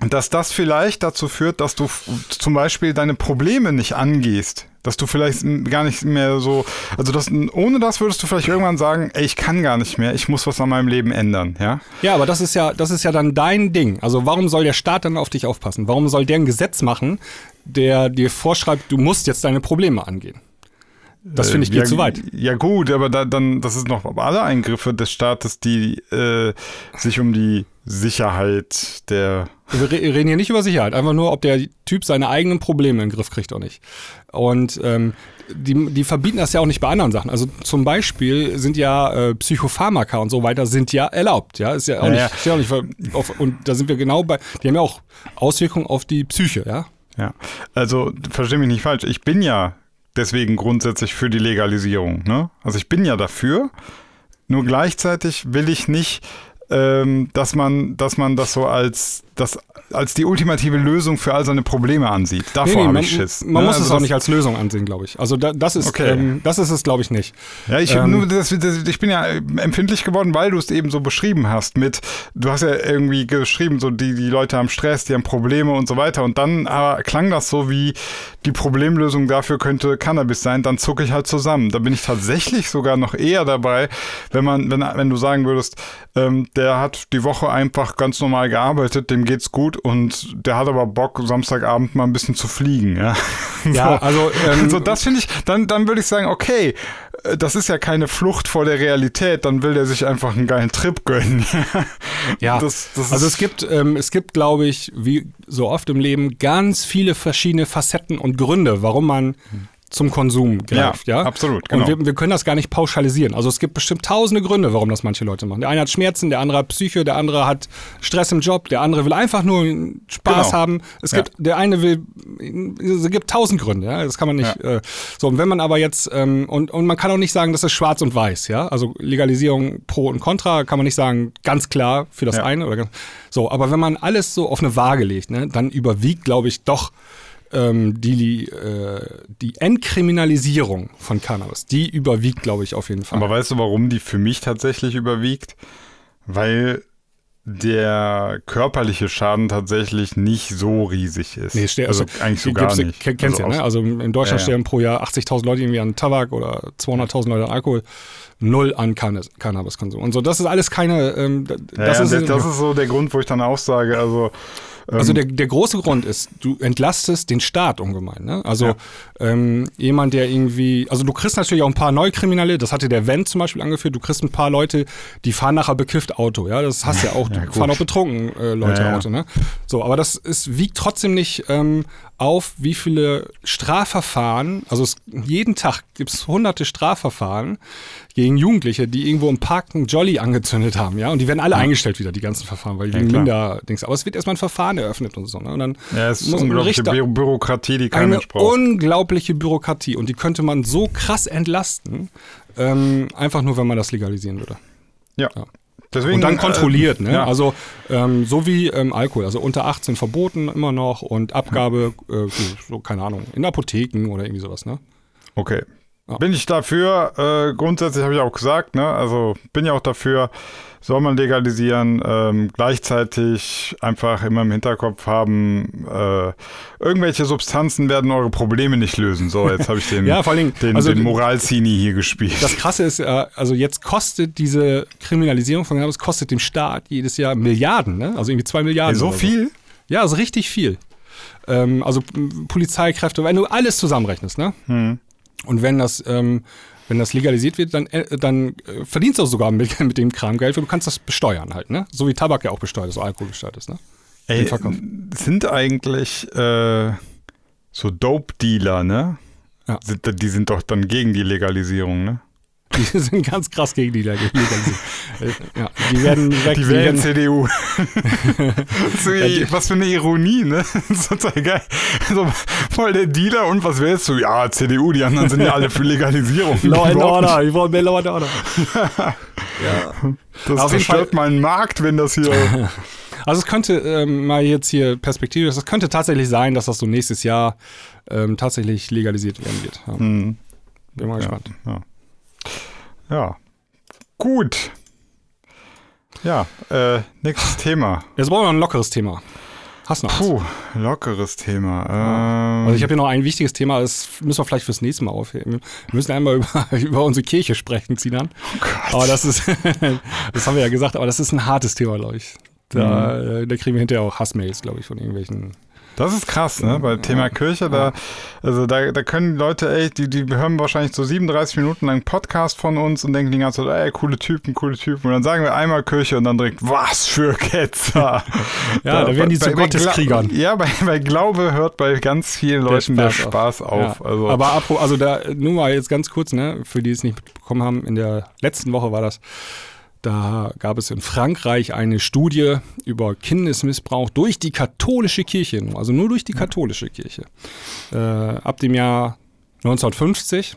dass das vielleicht dazu führt, dass du zum Beispiel deine Probleme nicht angehst. Dass du vielleicht gar nicht mehr so, also das, ohne das würdest du vielleicht irgendwann sagen, ey, ich kann gar nicht mehr, ich muss was an meinem Leben ändern, ja? Ja, aber das ist ja, das ist ja dann dein Ding. Also warum soll der Staat dann auf dich aufpassen? Warum soll der ein Gesetz machen, der dir vorschreibt, du musst jetzt deine Probleme angehen? Das finde ich geht ja, zu weit. Ja gut, aber da, dann, das ist noch alle Eingriffe des Staates, die äh, sich um die Sicherheit der. Wir reden hier nicht über Sicherheit, einfach nur, ob der Typ seine eigenen Probleme in den Griff kriegt oder nicht. Und ähm, die, die verbieten das ja auch nicht bei anderen Sachen. Also zum Beispiel sind ja äh, Psychopharmaka und so weiter sind ja erlaubt. Ja, ist ja auch ja, nicht. Ja auch nicht auf, und da sind wir genau bei. Die haben ja auch Auswirkungen auf die Psyche, ja. Ja, also verstehe mich nicht falsch. Ich bin ja deswegen grundsätzlich für die Legalisierung. Ne? Also ich bin ja dafür. Nur gleichzeitig will ich nicht, ähm, dass man, dass man das so als das als die ultimative Lösung für all seine Probleme ansieht. Davor nee, nee, habe ich Schiss. Man ne? muss also es auch nicht als Lösung ansehen, glaube ich. Also da, das ist okay. ähm, das ist es, glaube ich, nicht. Ja, ich, ähm, nur, das, das, ich bin ja empfindlich geworden, weil du es eben so beschrieben hast. Mit, du hast ja irgendwie geschrieben, so die, die Leute haben Stress, die haben Probleme und so weiter. Und dann aber klang das so wie die Problemlösung dafür könnte Cannabis sein. Dann zucke ich halt zusammen. Da bin ich tatsächlich sogar noch eher dabei, wenn man, wenn, wenn du sagen würdest, ähm, der hat die Woche einfach ganz normal gearbeitet, dem geht's gut und der hat aber Bock, Samstagabend mal ein bisschen zu fliegen, ja. Ja, so. also ähm, so das finde ich, dann, dann würde ich sagen, okay, äh, das ist ja keine Flucht vor der Realität, dann will der sich einfach einen geilen Trip gönnen. ja, das, das also es gibt, ähm, es gibt, glaube ich, wie so oft im Leben, ganz viele verschiedene Facetten und Gründe, warum man zum Konsum greift. Ja, ja? absolut. Genau. Und wir, wir, können das gar nicht pauschalisieren. Also es gibt bestimmt tausende Gründe, warum das manche Leute machen. Der eine hat Schmerzen, der andere hat Psyche, der andere hat Stress im Job, der andere will einfach nur Spaß genau. haben. Es ja. gibt, der eine will, es gibt tausend Gründe. Ja? Das kann man nicht. Äh, so, und wenn man aber jetzt, ähm, und, und man kann auch nicht sagen, das ist schwarz und weiß. Ja, also Legalisierung pro und contra kann man nicht sagen, ganz klar für das eine oder ganz, so. Aber wenn man alles so auf eine Waage legt, ne, dann überwiegt, glaube ich, doch ähm, die, äh, die Entkriminalisierung von Cannabis, die überwiegt, glaube ich, auf jeden Fall. Aber weißt du, warum die für mich tatsächlich überwiegt? Weil der körperliche Schaden tatsächlich nicht so riesig ist. Nee, stell, also, eigentlich so gar nicht. Kennst also ja, ne? Also in Deutschland Ja, sterben pro Jahr 80.000 Leute irgendwie an Tabak oder 200.000 Leute an Alkohol. Null an Canna- Cannabiskonsum. Und so, das ist alles keine, ähm, das, ja, ist, das, das ist so der Grund, wo ich dann auch sage, also ähm, Also der, der große Grund ist, du entlastest den Staat ungemein. Ne? Also Ja. ähm, jemand, der irgendwie, also du kriegst natürlich auch ein paar Neukriminelle, das hatte der Wendt zum Beispiel angeführt, du kriegst ein paar Leute, die fahren nachher bekifft Auto, ja, das hast du ja auch, Ja, fahren auch betrunken äh, Leute Ja. Auto, ne? So, aber das ist, wiegt trotzdem nicht ähm, auf, wie viele Strafverfahren, also es, jeden Tag gibt es hunderte Strafverfahren gegen Jugendliche, die irgendwo im Park einen Jolly angezündet haben, ja, und die werden alle eingestellt wieder, die ganzen Verfahren, weil die wegen minder Dings, aber es wird erstmal ein Verfahren eröffnet und so, ne? Und dann ja, es ist muss unglaubliche Richter- Bü Bürokratie, die kein eine Mensch braucht. unglaubliche Bürokratie und die könnte man so krass entlasten, ähm, einfach nur, wenn man das legalisieren würde. Ja. Ja. Deswegen, Und dann kontrolliert, äh, ne? Ja. Also ähm, so wie ähm, Alkohol, also unter 18 verboten immer noch und Abgabe, äh, so, keine Ahnung, in Apotheken oder irgendwie sowas, ne? Okay. Bin ich dafür, äh, grundsätzlich habe ich auch gesagt, ne, also bin ja auch dafür, soll man legalisieren, ähm, gleichzeitig einfach immer im Hinterkopf haben, äh, irgendwelche Substanzen werden eure Probleme nicht lösen. So, jetzt habe ich den, Ja, vor den, also den Moralzini hier gespielt. Das Krasse ist, äh, also jetzt kostet diese Kriminalisierung von Cannabis kostet dem Staat jedes Jahr Milliarden, ne? Also irgendwie zwei Milliarden. so viel? Ja, also richtig viel. Ähm, also Polizeikräfte, wenn du alles zusammenrechnest, ne? Hm. Und wenn das, ähm, wenn das legalisiert wird, dann, äh, dann äh, verdienst du sogar mit, mit dem Kramgeld, weil du kannst das besteuern halt, ne? So wie Tabak ja auch besteuert ist, so Alkohol besteuert ist, ne? Ey, sind eigentlich äh, so Dope-Dealer, ne? Ja. Sind, die sind doch dann gegen die Legalisierung, ne? Die sind ganz krass gegen die Legalisierung. Äh, ja, die werden weg. Die wählen werden, CDU. so, die- was für eine Ironie, ne? Das ist total geil. So, voll der Dealer und was wählst du? Ja, CDU, die anderen sind ja alle für Legalisierung. Law and Order, wir wollen mehr Law and Order. nicht. Das Auf jeden zerstört meinen Markt, wenn das hier. Also es könnte ähm, mal jetzt hier perspektivisch, es könnte tatsächlich sein, dass das so nächstes Jahr ähm, tatsächlich legalisiert werden wird. Ja, hm, bin mal ja, gespannt. ja. ja. Gut. Ja, äh, nächstes Thema. Jetzt brauchen wir noch ein lockeres Thema. Hast du noch? Puh, lockeres Thema. Ähm, Also ich habe hier noch ein wichtiges Thema, das müssen wir vielleicht fürs nächste Mal aufheben. Wir müssen einmal über, über unsere Kirche sprechen, Sinan. oh Gott. Aber das ist, das haben wir ja gesagt, aber das ist ein hartes Thema, glaube ich. Da, Mhm. äh, da kriegen wir hinterher auch Hassmails, glaube ich, von irgendwelchen. Das ist krass, ne? Bei Thema Kirche, da, also da, da können die Leute echt, die, die hören wahrscheinlich so 37 Minuten lang Podcast von uns und denken die ganze Zeit, ey, coole Typen, coole Typen. Und dann sagen wir einmal Kirche und dann direkt, was für Ketzer. Ja, da werden die zu Gotteskriegern. Gla- Ja, bei, bei Glaube hört bei ganz vielen Leuten der Spaß auf. Ja. Also, Aber apro- also da, nur mal jetzt ganz kurz, ne, für die es nicht mitbekommen haben, in der letzten Woche war das, da gab es in Frankreich eine Studie über Kindesmissbrauch durch die katholische Kirche, also nur durch die katholische Kirche. Äh, ab dem Jahr 1950.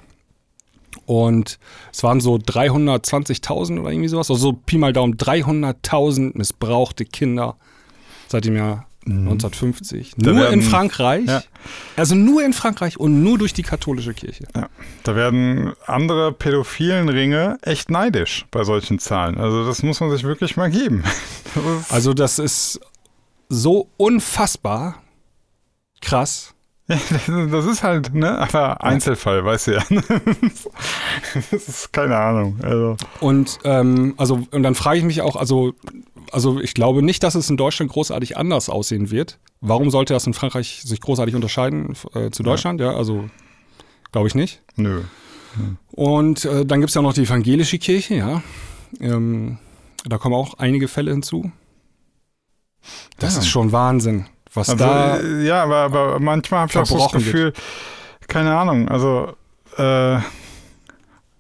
Und es waren so 320.000 oder irgendwie sowas, also so Pi mal Daumen, 300.000 missbrauchte Kinder seit dem Jahr 1950. Da nur in werden- Frankreich. ja. Also nur in Frankreich und nur durch die katholische Kirche. ja, da werden andere pädophilen Ringe echt neidisch bei solchen Zahlen. Also das muss man sich wirklich mal geben. Das Also das ist so unfassbar krass. Das ist halt, ne, aber Einzelfall, weißt du ja. Das ist keine Ahnung. Also, Und ähm, also und dann frage ich mich auch, also also ich glaube nicht, dass es in Deutschland großartig anders aussehen wird. Warum sollte das in Frankreich sich großartig unterscheiden äh, zu Deutschland? Ja, also glaube ich nicht. nö. Und äh, dann gibt es ja noch die evangelische Kirche, ja. Ähm, da kommen auch einige Fälle hinzu. Das Ja. ist schon Wahnsinn, was Also, da. äh, ja, aber, aber manchmal habe ich auch so das Gefühl, keine Ahnung, also äh,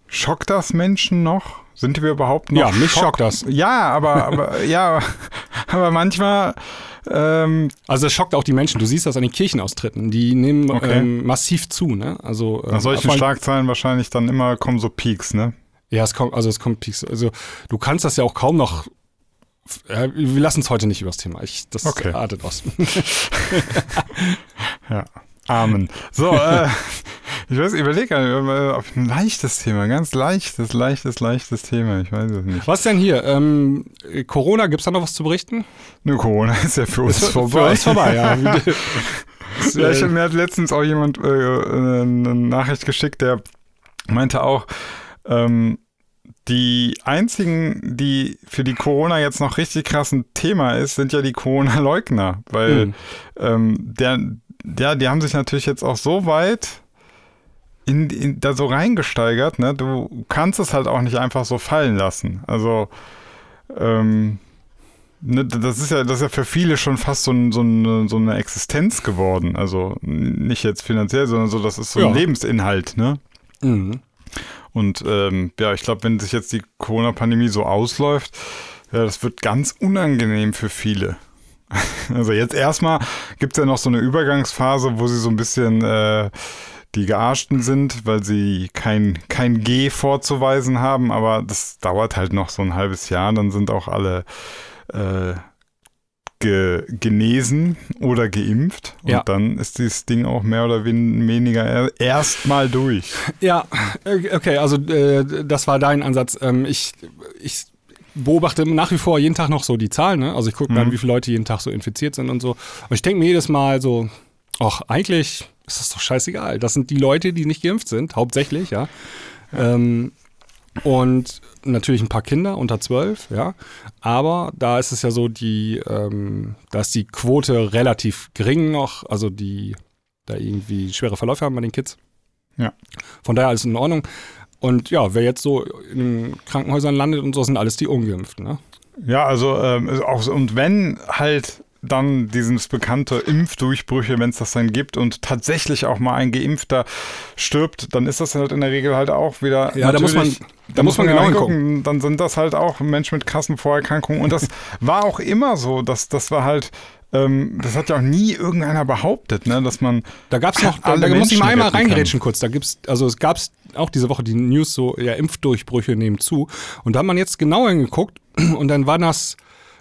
schockt das Menschen noch? Sind wir überhaupt noch Ja, mich schock- schockt das. Ja, aber, aber ja, aber manchmal ähm, Also es schockt auch die Menschen. Du siehst das an den Kirchenaustritten. Die nehmen Okay. ähm, massiv zu, ne? Also äh, nach solchen Schlagzeilen wahrscheinlich dann immer kommen so Peaks, ne? Ja, es kommt, also es kommt Peaks. Also du kannst das ja auch kaum noch. Äh, wir lassen es heute nicht über das Thema. Ich, das Okay. artet aus. Ja. Amen. So, äh, Ich weiß, überlege auf ein leichtes Thema, ganz leichtes, leichtes, leichtes Thema. Ich weiß es nicht. Was denn hier? Ähm, Corona, gibt es da noch was zu berichten? Nö, Corona ist ja für uns Ist vorbei. Für uns vorbei, ja. Ja, ich, mir hat letztens auch jemand äh, eine Nachricht geschickt, der meinte auch, ähm, die einzigen, die für die Corona jetzt noch richtig krass ein Thema ist, sind ja die Corona-Leugner, weil Mhm. ähm, der, der, die haben sich natürlich jetzt auch so weit in, in, da so reingesteigert, ne? Du kannst es halt auch nicht einfach so fallen lassen. Also ähm, ne, das ist ja, das ist ja für viele schon fast so, ein, so, eine, so eine Existenz geworden. Also nicht jetzt finanziell, sondern so, das ist so ein Ja. Lebensinhalt, ne? Mhm. Und ähm, ja, ich glaube, wenn sich jetzt die Corona-Pandemie so ausläuft, ja, das wird ganz unangenehm für viele. Also jetzt erstmal gibt es ja noch so eine Übergangsphase, wo sie so ein bisschen äh, die Gearschten sind, weil sie kein, kein G vorzuweisen haben, aber das dauert halt noch so ein halbes Jahr, dann sind auch alle äh, ge genesen oder geimpft und Ja. dann ist dieses Ding auch mehr oder wen- weniger er- erstmal durch. Ja, okay, also äh, das war dein Ansatz. Ähm, ich, ich beobachte nach wie vor jeden Tag noch so die Zahlen. Ne? Also ich gucke mir Mhm. an, wie viele Leute jeden Tag so infiziert sind und so. Und ich denke mir jedes Mal so, ach, eigentlich ist das doch scheißegal. Das sind die Leute, die nicht geimpft sind, hauptsächlich, ja. Ähm, und natürlich ein paar Kinder unter zwölf, ja. Aber da ist es ja so, die, ähm, da ist die Quote relativ gering noch, also die da irgendwie schwere Verläufe haben bei den Kids. Ja. Von daher alles in Ordnung. Und ja, wer jetzt so in Krankenhäusern landet und so, sind alles die Ungeimpften, ne? Ja, also ähm, auch so, und wenn halt dann dieses bekannte Impfdurchbrüche, wenn es das dann gibt und tatsächlich auch mal ein Geimpfter stirbt, dann ist das halt in der Regel halt auch wieder. Ja, da muss man- da muss man genau hingucken. Dann sind das halt auch Menschen mit krassen Vorerkrankungen und das war auch immer so, dass das war halt. Ähm, das hat ja auch nie irgendeiner behauptet, ne, dass man Da gab es noch, da, alle da muss ich mal einmal kann. reingerätschen kurz. Da gibt's, also es gab auch diese Woche die News so, ja, Impfdurchbrüche nehmen zu. Und da hat man jetzt genauer hingeguckt und dann waren das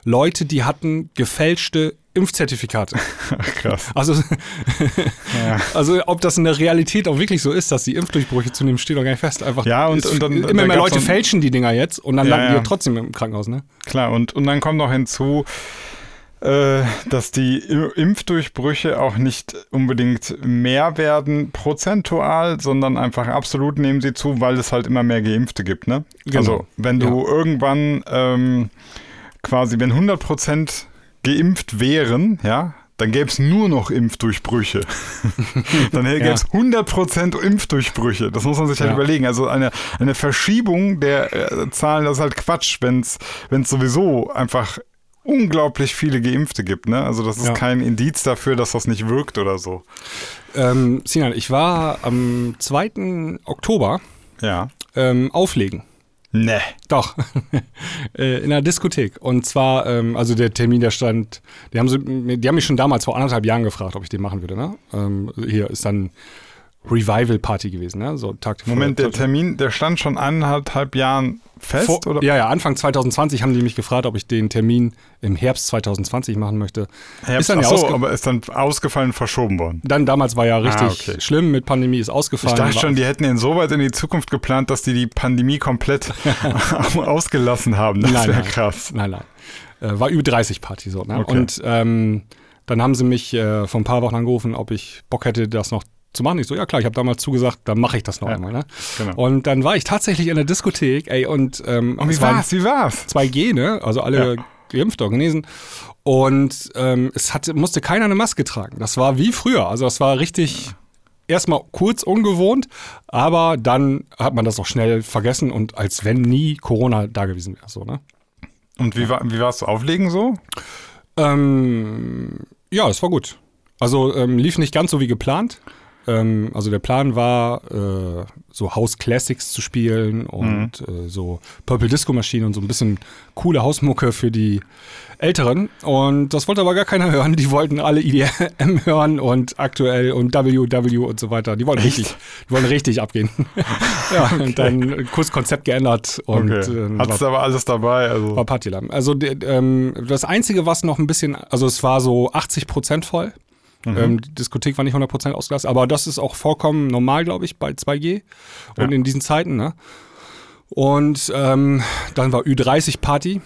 Leute, die hatten gefälschte Impfzertifikate. krass. Also, Ja. also ob das in der Realität auch wirklich so ist, dass die Impfdurchbrüche zunehmen, steht doch gar nicht fest. Einfach Ja, und- und dann- immer mehr Leute fälschen die Dinger jetzt und dann Ja, landen ja. die trotzdem im Krankenhaus, ne? Klar, und, und dann kommt noch hinzu, äh, dass die Impfdurchbrüche auch nicht unbedingt mehr werden prozentual, sondern einfach absolut nehmen sie zu, weil es halt immer mehr Geimpfte gibt. Ne? Genau. Also wenn du irgendwann ähm, quasi, wenn 100% geimpft wären, ja, dann gäbe es nur noch Impfdurchbrüche. dann gäbe es 100% Impfdurchbrüche. Das muss man sich halt Ja. überlegen. Also eine, eine Verschiebung der äh, Zahlen, das ist halt Quatsch, wenn es sowieso einfach unglaublich viele Geimpfte gibt. Ne? Also das ist Ja. kein Indiz dafür, dass das nicht wirkt oder so. Ähm, Sinan, ich war am 2. Oktober Ja. ähm, auflegen. Ne. Doch, äh, in einer Diskothek. Und zwar, ähm, also der Termin, der stand, die haben, so, die haben mich schon damals vor anderthalb Jahren gefragt, ob ich den machen würde. Ne? Ähm, hier ist dann Revival-Party gewesen, ne? so Tag Moment, der Termin, der stand schon eineinhalb Jahren fest, vor, oder? Ja, ja, Anfang 2020 haben die mich gefragt, ob ich den Termin im Herbst 2020 machen möchte. Herbst, ist dann ja so, aber ist dann ausgefallen verschoben worden. Dann damals war ja richtig okay. schlimm mit Pandemie, ist Ich ausgefallen. dachte war- schon, die hätten ihn so weit in die Zukunft geplant, dass die die Pandemie komplett ausgelassen haben. Das Nein, wäre krass. Nein, nein. Äh, war über 30 Party so. Ne? Okay. Und ähm, dann haben sie mich äh, vor ein paar Wochen angerufen, ob ich Bock hätte, das noch zu machen. Ich so, ja klar, ich habe damals zugesagt, dann mache ich das noch Ja, einmal. Ne? genau. Und dann war ich tatsächlich in der Diskothek, ey, und, ähm, Und wie war's? Wie war's? 2G, ne? Also alle Ja. geimpft oder genesen. Und ähm, es hatte, musste keiner eine Maske tragen. Das war wie früher. Also das war richtig erstmal kurz ungewohnt, aber dann hat man das auch schnell vergessen und als wenn nie Corona da gewesen wäre. So, ne? Und wie, war, wie war's auflegen so? Ähm, ja, es war gut. Also ähm, lief nicht ganz so wie geplant. Ähm, also der Plan war, äh, so House Classics zu spielen und äh, so Purple Disco Maschine und so ein bisschen coole Hausmucke für die Älteren. Und das wollte aber gar keiner hören. Die wollten alle IDM hören und aktuell und WW und so weiter. Die wollten Echt? richtig, die wollen richtig abgehen. ja, und dann kurz Konzept geändert und Okay. äh, Hattest aber alles dabei. Also. war Partylam. Also ähm, das Einzige, was noch ein bisschen, also es war so 80 Prozent voll. Ähm, die Diskothek war nicht 100% ausgelastet, aber das ist auch vollkommen normal, glaube ich, bei 2G und Ja. in diesen Zeiten. Ne? Und ähm, dann war Ü30-Party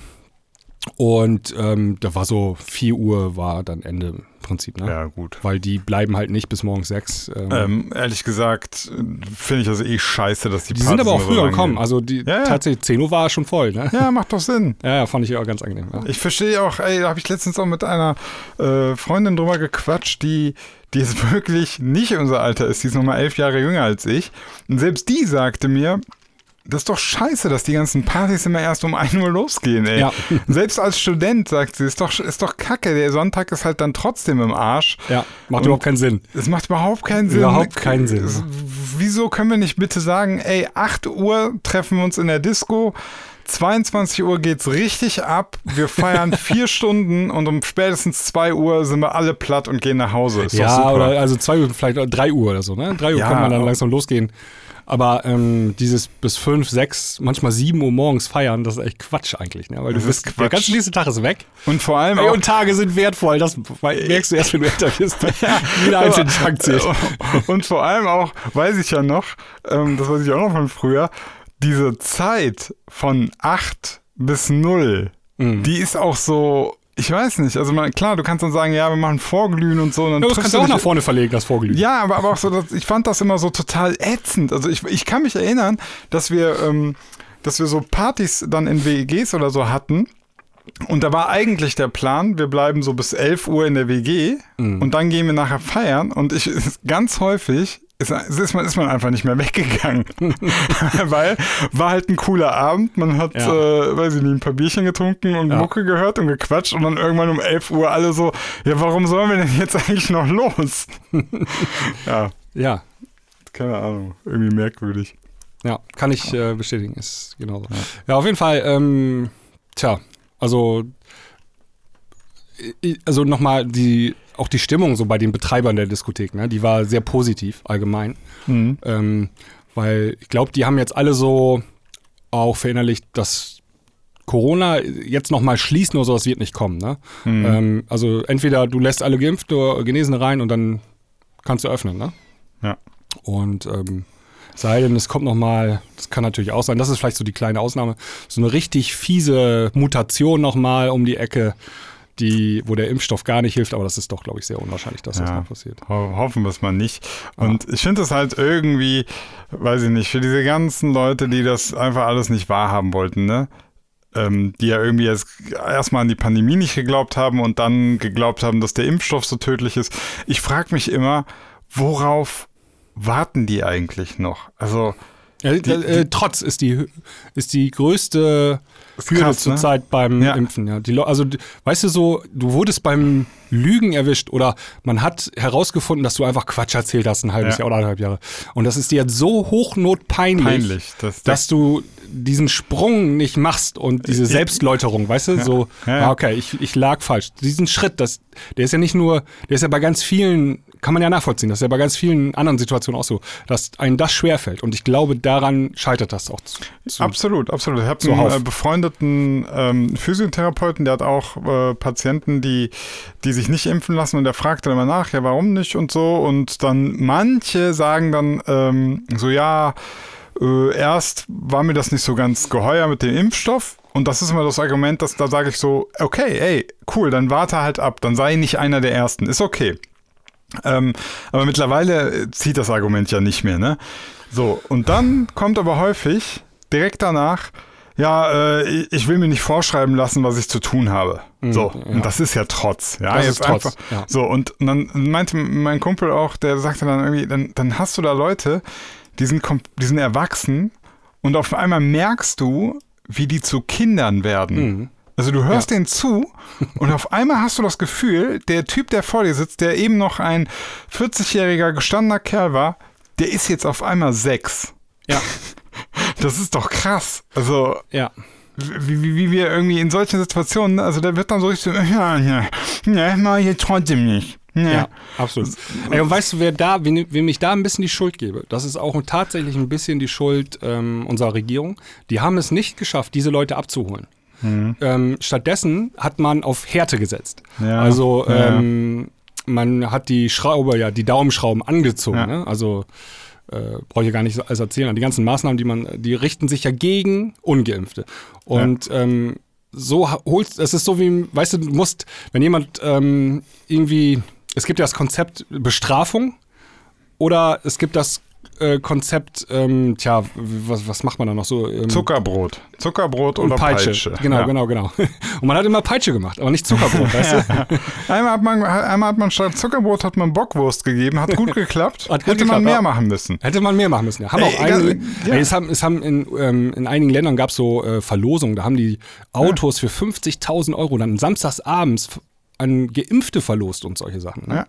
und ähm, da war so 4 Uhr war dann Ende Prinzip, ne? Ja, gut. Weil die bleiben halt nicht bis morgens 6. Ähm, Ähm, ehrlich gesagt, finde ich das eh scheiße, dass die die sind aber auch früher gekommen. Also die Ja, ja. tatsächlich 10 Uhr war schon voll, ne? Ja, macht doch Sinn. Ja, ja, fand ich auch ganz angenehm. Ich verstehe auch, ey, da habe ich letztens auch mit einer äh, Freundin drüber gequatscht, die, die jetzt wirklich nicht unser Alter ist, die ist nochmal elf Jahre jünger als ich. Und selbst die sagte mir, das ist doch scheiße, dass die ganzen Partys immer erst um 1 Uhr losgehen, ey. Ja. Selbst als Student sagt sie, ist doch, ist doch kacke, der Sonntag ist halt dann trotzdem im Arsch. ja, macht Und- überhaupt keinen Sinn. Es macht überhaupt keinen Sinn. Überhaupt keinen Sinn. Es- Wieso können wir nicht bitte sagen, ey, 8 Uhr treffen wir uns in der Disco, 22 Uhr geht's richtig ab, wir feiern vier Stunden und um spätestens 2 Uhr sind wir alle platt und gehen nach Hause. Ist Ja, oder also 2 Uhr, vielleicht auch 3 Uhr oder so, ne? 3 Uhr Ja, kann man dann langsam losgehen. Aber ähm, dieses bis 5, 6, manchmal 7 Uhr morgens feiern, das ist echt Quatsch eigentlich, ne? Weil du bist, der Quatsch. ganze nächste Tag ist weg. und vor allem Ey, und Tage sind wertvoll, das merkst du erst, wenn du älter bist. Jeder einzelne Tag zählt. Und vor allem auch, weiß ich ja noch, ähm, das weiß ich auch noch von früher, diese Zeit von 8 bis 0, Mhm. die ist auch so, ich weiß nicht, also man, klar, du kannst dann sagen, ja, wir machen Vorglühen und so. Und dann Ja, das kannst du auch nach vorne verlegen, das Vorglühen. Ja, aber, aber auch so, dass, ich fand das immer so total ätzend. Also ich, ich kann mich erinnern, dass wir, ähm, dass wir so Partys dann in WEGs oder so hatten. Und da war eigentlich der Plan, wir bleiben so bis 11 Uhr in der WG Mhm. und dann gehen wir nachher feiern. Und ich ganz häufig ist, ist, man, ist man einfach nicht mehr weggegangen. Weil war halt ein cooler Abend. Man hat, Ja. äh, weiß ich nicht, ein paar Bierchen getrunken und Ja. Mucke gehört und gequatscht. Und dann irgendwann um 11 Uhr alle so, ja, warum sollen wir denn jetzt eigentlich noch los? ja, Ja, keine Ahnung. Irgendwie merkwürdig. ja, kann ich äh, bestätigen, ist genauso. Ja, auf jeden Fall, ähm, tja, also, also nochmal die, auch die Stimmung so bei den Betreibern der Diskothek, ne, die war sehr positiv allgemein. Mhm. Ähm, weil ich glaube, die haben jetzt alle so auch verinnerlicht, dass Corona jetzt nochmal schließen oder sowas wird nicht kommen. Ne? Mhm. Ähm, also entweder du lässt alle Geimpfte oder Genesene rein und dann kannst du öffnen. Ne? Ja. Und ähm, sei denn, es kommt nochmal, das kann natürlich auch sein, das ist vielleicht so die kleine Ausnahme, so eine richtig fiese Mutation nochmal um die Ecke, die, wo der Impfstoff gar nicht hilft, aber das ist doch, glaube ich, sehr unwahrscheinlich, dass das Ja. mal passiert. Ho hoffen wir es mal nicht. Und ich finde es halt irgendwie, weiß ich nicht, für diese ganzen Leute, die das einfach alles nicht wahrhaben wollten, ne? Ähm, die ja irgendwie jetzt erstmal an die Pandemie nicht geglaubt haben und dann geglaubt haben, dass der Impfstoff so tödlich ist. Ich frage mich immer, worauf warten die eigentlich noch? Also, Ja, Die- äh, Trotz ist die, ist die größte Hürde krass, ne? zurzeit beim Ja. Impfen. Ja. Die, also, weißt du so, du wurdest beim Lügen erwischt oder man hat herausgefunden, dass du einfach Quatsch erzählt hast, ein halbes Ja. Jahr oder eineinhalb Jahre. Und das ist dir jetzt so hochnotpeinlich, peinlich. Das, dass du diesen Sprung nicht machst und diese Selbstläuterung, weißt du, so, Ja, ja. ah, okay, ich, ich lag falsch. Diesen Schritt, das, der ist ja nicht nur, der ist ja bei ganz vielen, kann man ja nachvollziehen, das ist ja bei ganz vielen anderen Situationen auch so, dass einem das schwerfällt. Und ich glaube, daran scheitert das auch zu. zu Absolut, absolut. Ich habe einen äh, befreundeten ähm, Physiotherapeuten, der hat auch äh, Patienten, die, die sich nicht impfen lassen und der fragt dann immer nach, ja, warum nicht und so. Und dann manche sagen dann ähm, so, ja, äh, erst war mir das nicht so ganz geheuer mit dem Impfstoff. Und das ist immer das Argument, dass da sage ich so, okay, ey, cool, dann warte halt ab, dann sei nicht einer der Ersten, ist okay. Ähm, aber mittlerweile äh, zieht das Argument ja nicht mehr, ne? So, und dann kommt aber häufig direkt danach, ja, äh, ich- will mir nicht vorschreiben lassen, was ich zu tun habe. so, ja. und das ist ja Trotz. Ja, Das jetzt ist Trotz, einfach. ja. So, und, und dann meinte mein Kumpel auch, der sagte dann irgendwie, dann, dann hast du da Leute, die sind, die sind erwachsen und auf einmal merkst du, wie die zu Kindern werden. Mhm. Also du hörst denen zu und auf einmal hast du das Gefühl, der Typ, der vor dir sitzt, der eben noch ein 40-jähriger gestandener Kerl war, der ist jetzt auf einmal sechs. Ja, Das ist doch krass. Also ja. wie, wie, wie wir irgendwie in solchen Situationen, also der wird dann so richtig, so, ja, ja, ne, ich jetzt trotzdem nicht. Ne. Ja, absolut. Ey, und weißt du, wer da, wem, wem ich da ein bisschen die Schuld gebe? Das ist auch tatsächlich ein bisschen die Schuld ähm, unserer Regierung. Die haben es nicht geschafft, diese Leute abzuholen. Ähm, stattdessen hat man auf Härte gesetzt. Ja, Also ja. ähm, man hat die Schraube, ja, die Daumenschrauben angezogen. Ja. Ne? Also äh, brauche ich ja gar nicht alles erzählen. Die ganzen Maßnahmen, die man, die richten sich ja gegen Ungeimpfte. Und ähm, so holst, es ist so wie, weißt du, du musst, wenn jemand ähm, irgendwie, es gibt ja das Konzept Bestrafung oder es gibt das äh, Konzept, ähm, tja, was, was macht man da noch so? Ähm, Zuckerbrot. Zuckerbrot und oder Peitsche. Peitsche. Genau, ja. genau, genau. Und man hat immer Peitsche gemacht, aber nicht Zuckerbrot, weißt du? Einmal hat, man, einmal hat man statt Zuckerbrot hat man Bockwurst gegeben, hat gut geklappt. Hat gut Hätte man geklappt, mehr ja. machen müssen. Hätte man mehr machen müssen. Ja. Haben Ey, auch egal, einige, ja. ey, es haben, es haben in, ähm, in einigen Ländern gab es so äh, Verlosungen, da haben die Autos für 50.000 Euro dann samstags abends f- an Geimpfte verlost und solche Sachen. Ne? Ja.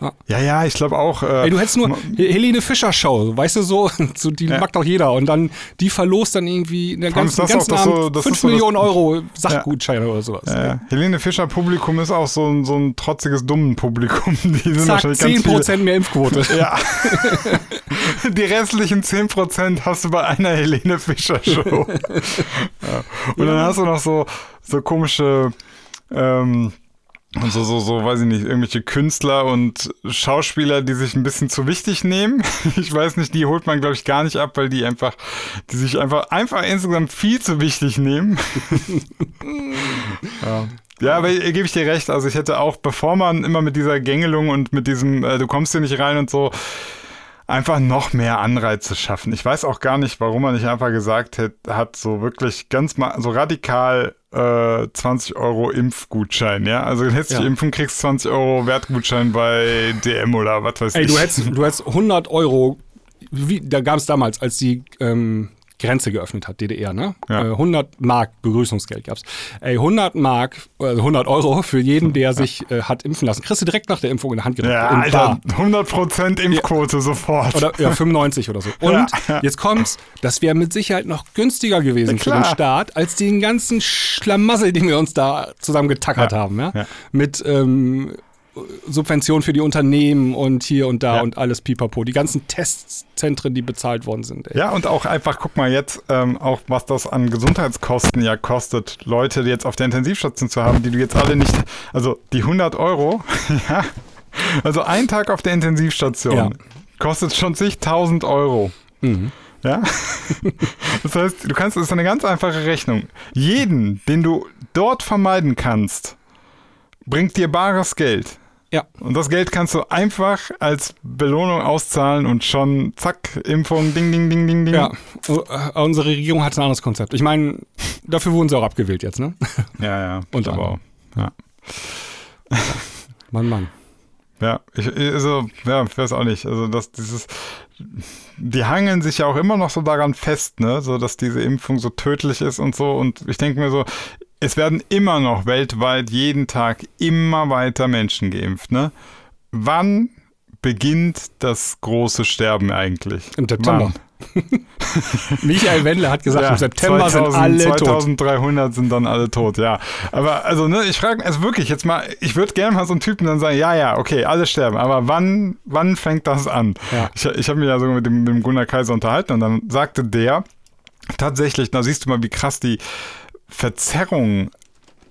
Ja. Ja, ja, ich glaube auch. Äh, Ey, du hättest nur He- Helene Fischer Show, weißt du so, so die Ja. mag doch jeder und dann die verlost dann irgendwie in der ganzen, das auch ganzen so- Abend das 5 ist so Millionen Euro Sachgutscheine oder sowas. äh, Helene Fischer Publikum ist auch so ein, so ein trotziges dummen Publikum. Die sind Zack, wahrscheinlich ganz viele, 10% mehr Impfquote. Ja. Die restlichen 10% hast du bei einer Helene Fischer Show. ja. Und dann hast du noch so, so komische, ähm, so, so, so, weiß ich nicht, irgendwelche Künstler und Schauspieler, die sich ein bisschen zu wichtig nehmen. Ich weiß nicht, die holt man, glaube ich, gar nicht ab, weil die einfach, die sich einfach, einfach insgesamt viel zu wichtig nehmen. ja. Ja, aber äh, gebe ich dir recht. Also ich hätte auch, bevor man immer mit dieser Gängelung und mit diesem, äh, du kommst hier nicht rein und so, einfach noch mehr Anreize schaffen. Ich weiß auch gar nicht, warum man nicht einfach gesagt hat, hat so wirklich ganz mal, so radikal äh, 20 Euro Impfgutschein, ja? Also du hättest Ja. dich impfen, kriegst 20 Euro Wertgutschein bei DM oder was weiß Ey, ich. du hättest, du hättest 100 Euro, wie, da gab es damals, als die ähm, Grenze geöffnet hat, DDR, ne? Ja. Äh, 100 Mark Begrüßungsgeld gab's. Ey, 100 Mark, also 100 Euro für jeden, der sich äh, hat impfen lassen. Kriegst du direkt nach der Impfung in der Hand gedrückt. ja, Alter, Bar. 100% Impfquote sofort. Oder ja, 95 oder so. Und Ja, ja. jetzt kommt's, das wäre mit Sicherheit noch günstiger gewesen Ja, für den. Staat, als den ganzen Schlamassel, den wir uns da zusammen getackert Ja, haben, ja? ja. Mit ähm, Subventionen für die Unternehmen und hier und da Ja. und alles pipapo. Die ganzen Testzentren, die bezahlt worden sind. Ey. Ja, und auch einfach, guck mal jetzt, ähm, auch was das an Gesundheitskosten ja kostet, Leute jetzt auf der Intensivstation zu haben, die du jetzt alle nicht, also die 100 Euro, ja, also ein Tag auf der Intensivstation Ja. kostet schon zigtausend Euro. Mhm. Ja? Das heißt, du kannst, das ist eine ganz einfache Rechnung. Jeden, den du dort vermeiden kannst, bringt dir bares Geld. Ja. Und das Geld kannst du einfach als Belohnung auszahlen und schon zack, Impfung, ding, ding, ding, ding, ding. Ja, äh, unsere Regierung hat ein anderes Konzept. Ich meine, dafür wurden sie auch abgewählt jetzt, ne? Ja, ja. Und aber auch. Ja. Mann, Mann. Ja, ich, also, ja, ich weiß auch nicht. Also, dass dieses, die hangeln sich ja auch immer noch so daran fest, ne, so dass diese Impfung so tödlich ist und so. Und ich denke mir so, es werden immer noch weltweit jeden Tag immer weiter Menschen geimpft, ne? Wann beginnt das große Sterben eigentlich? Im September. Michael Wendler hat gesagt, Ja, im September 2000, sind alle tot. 2300 sind dann alle tot, ja. Aber also, ne, ich frage, also wirklich jetzt mal, ich würde gerne mal so einen Typen dann sagen, ja, ja, okay, alle sterben, aber wann, wann fängt das an? Ja. Ich, ich habe mich ja sogar mit dem, mit dem Gunnar Kaiser unterhalten und dann sagte der, tatsächlich, da siehst du mal, wie krass die Verzerrung,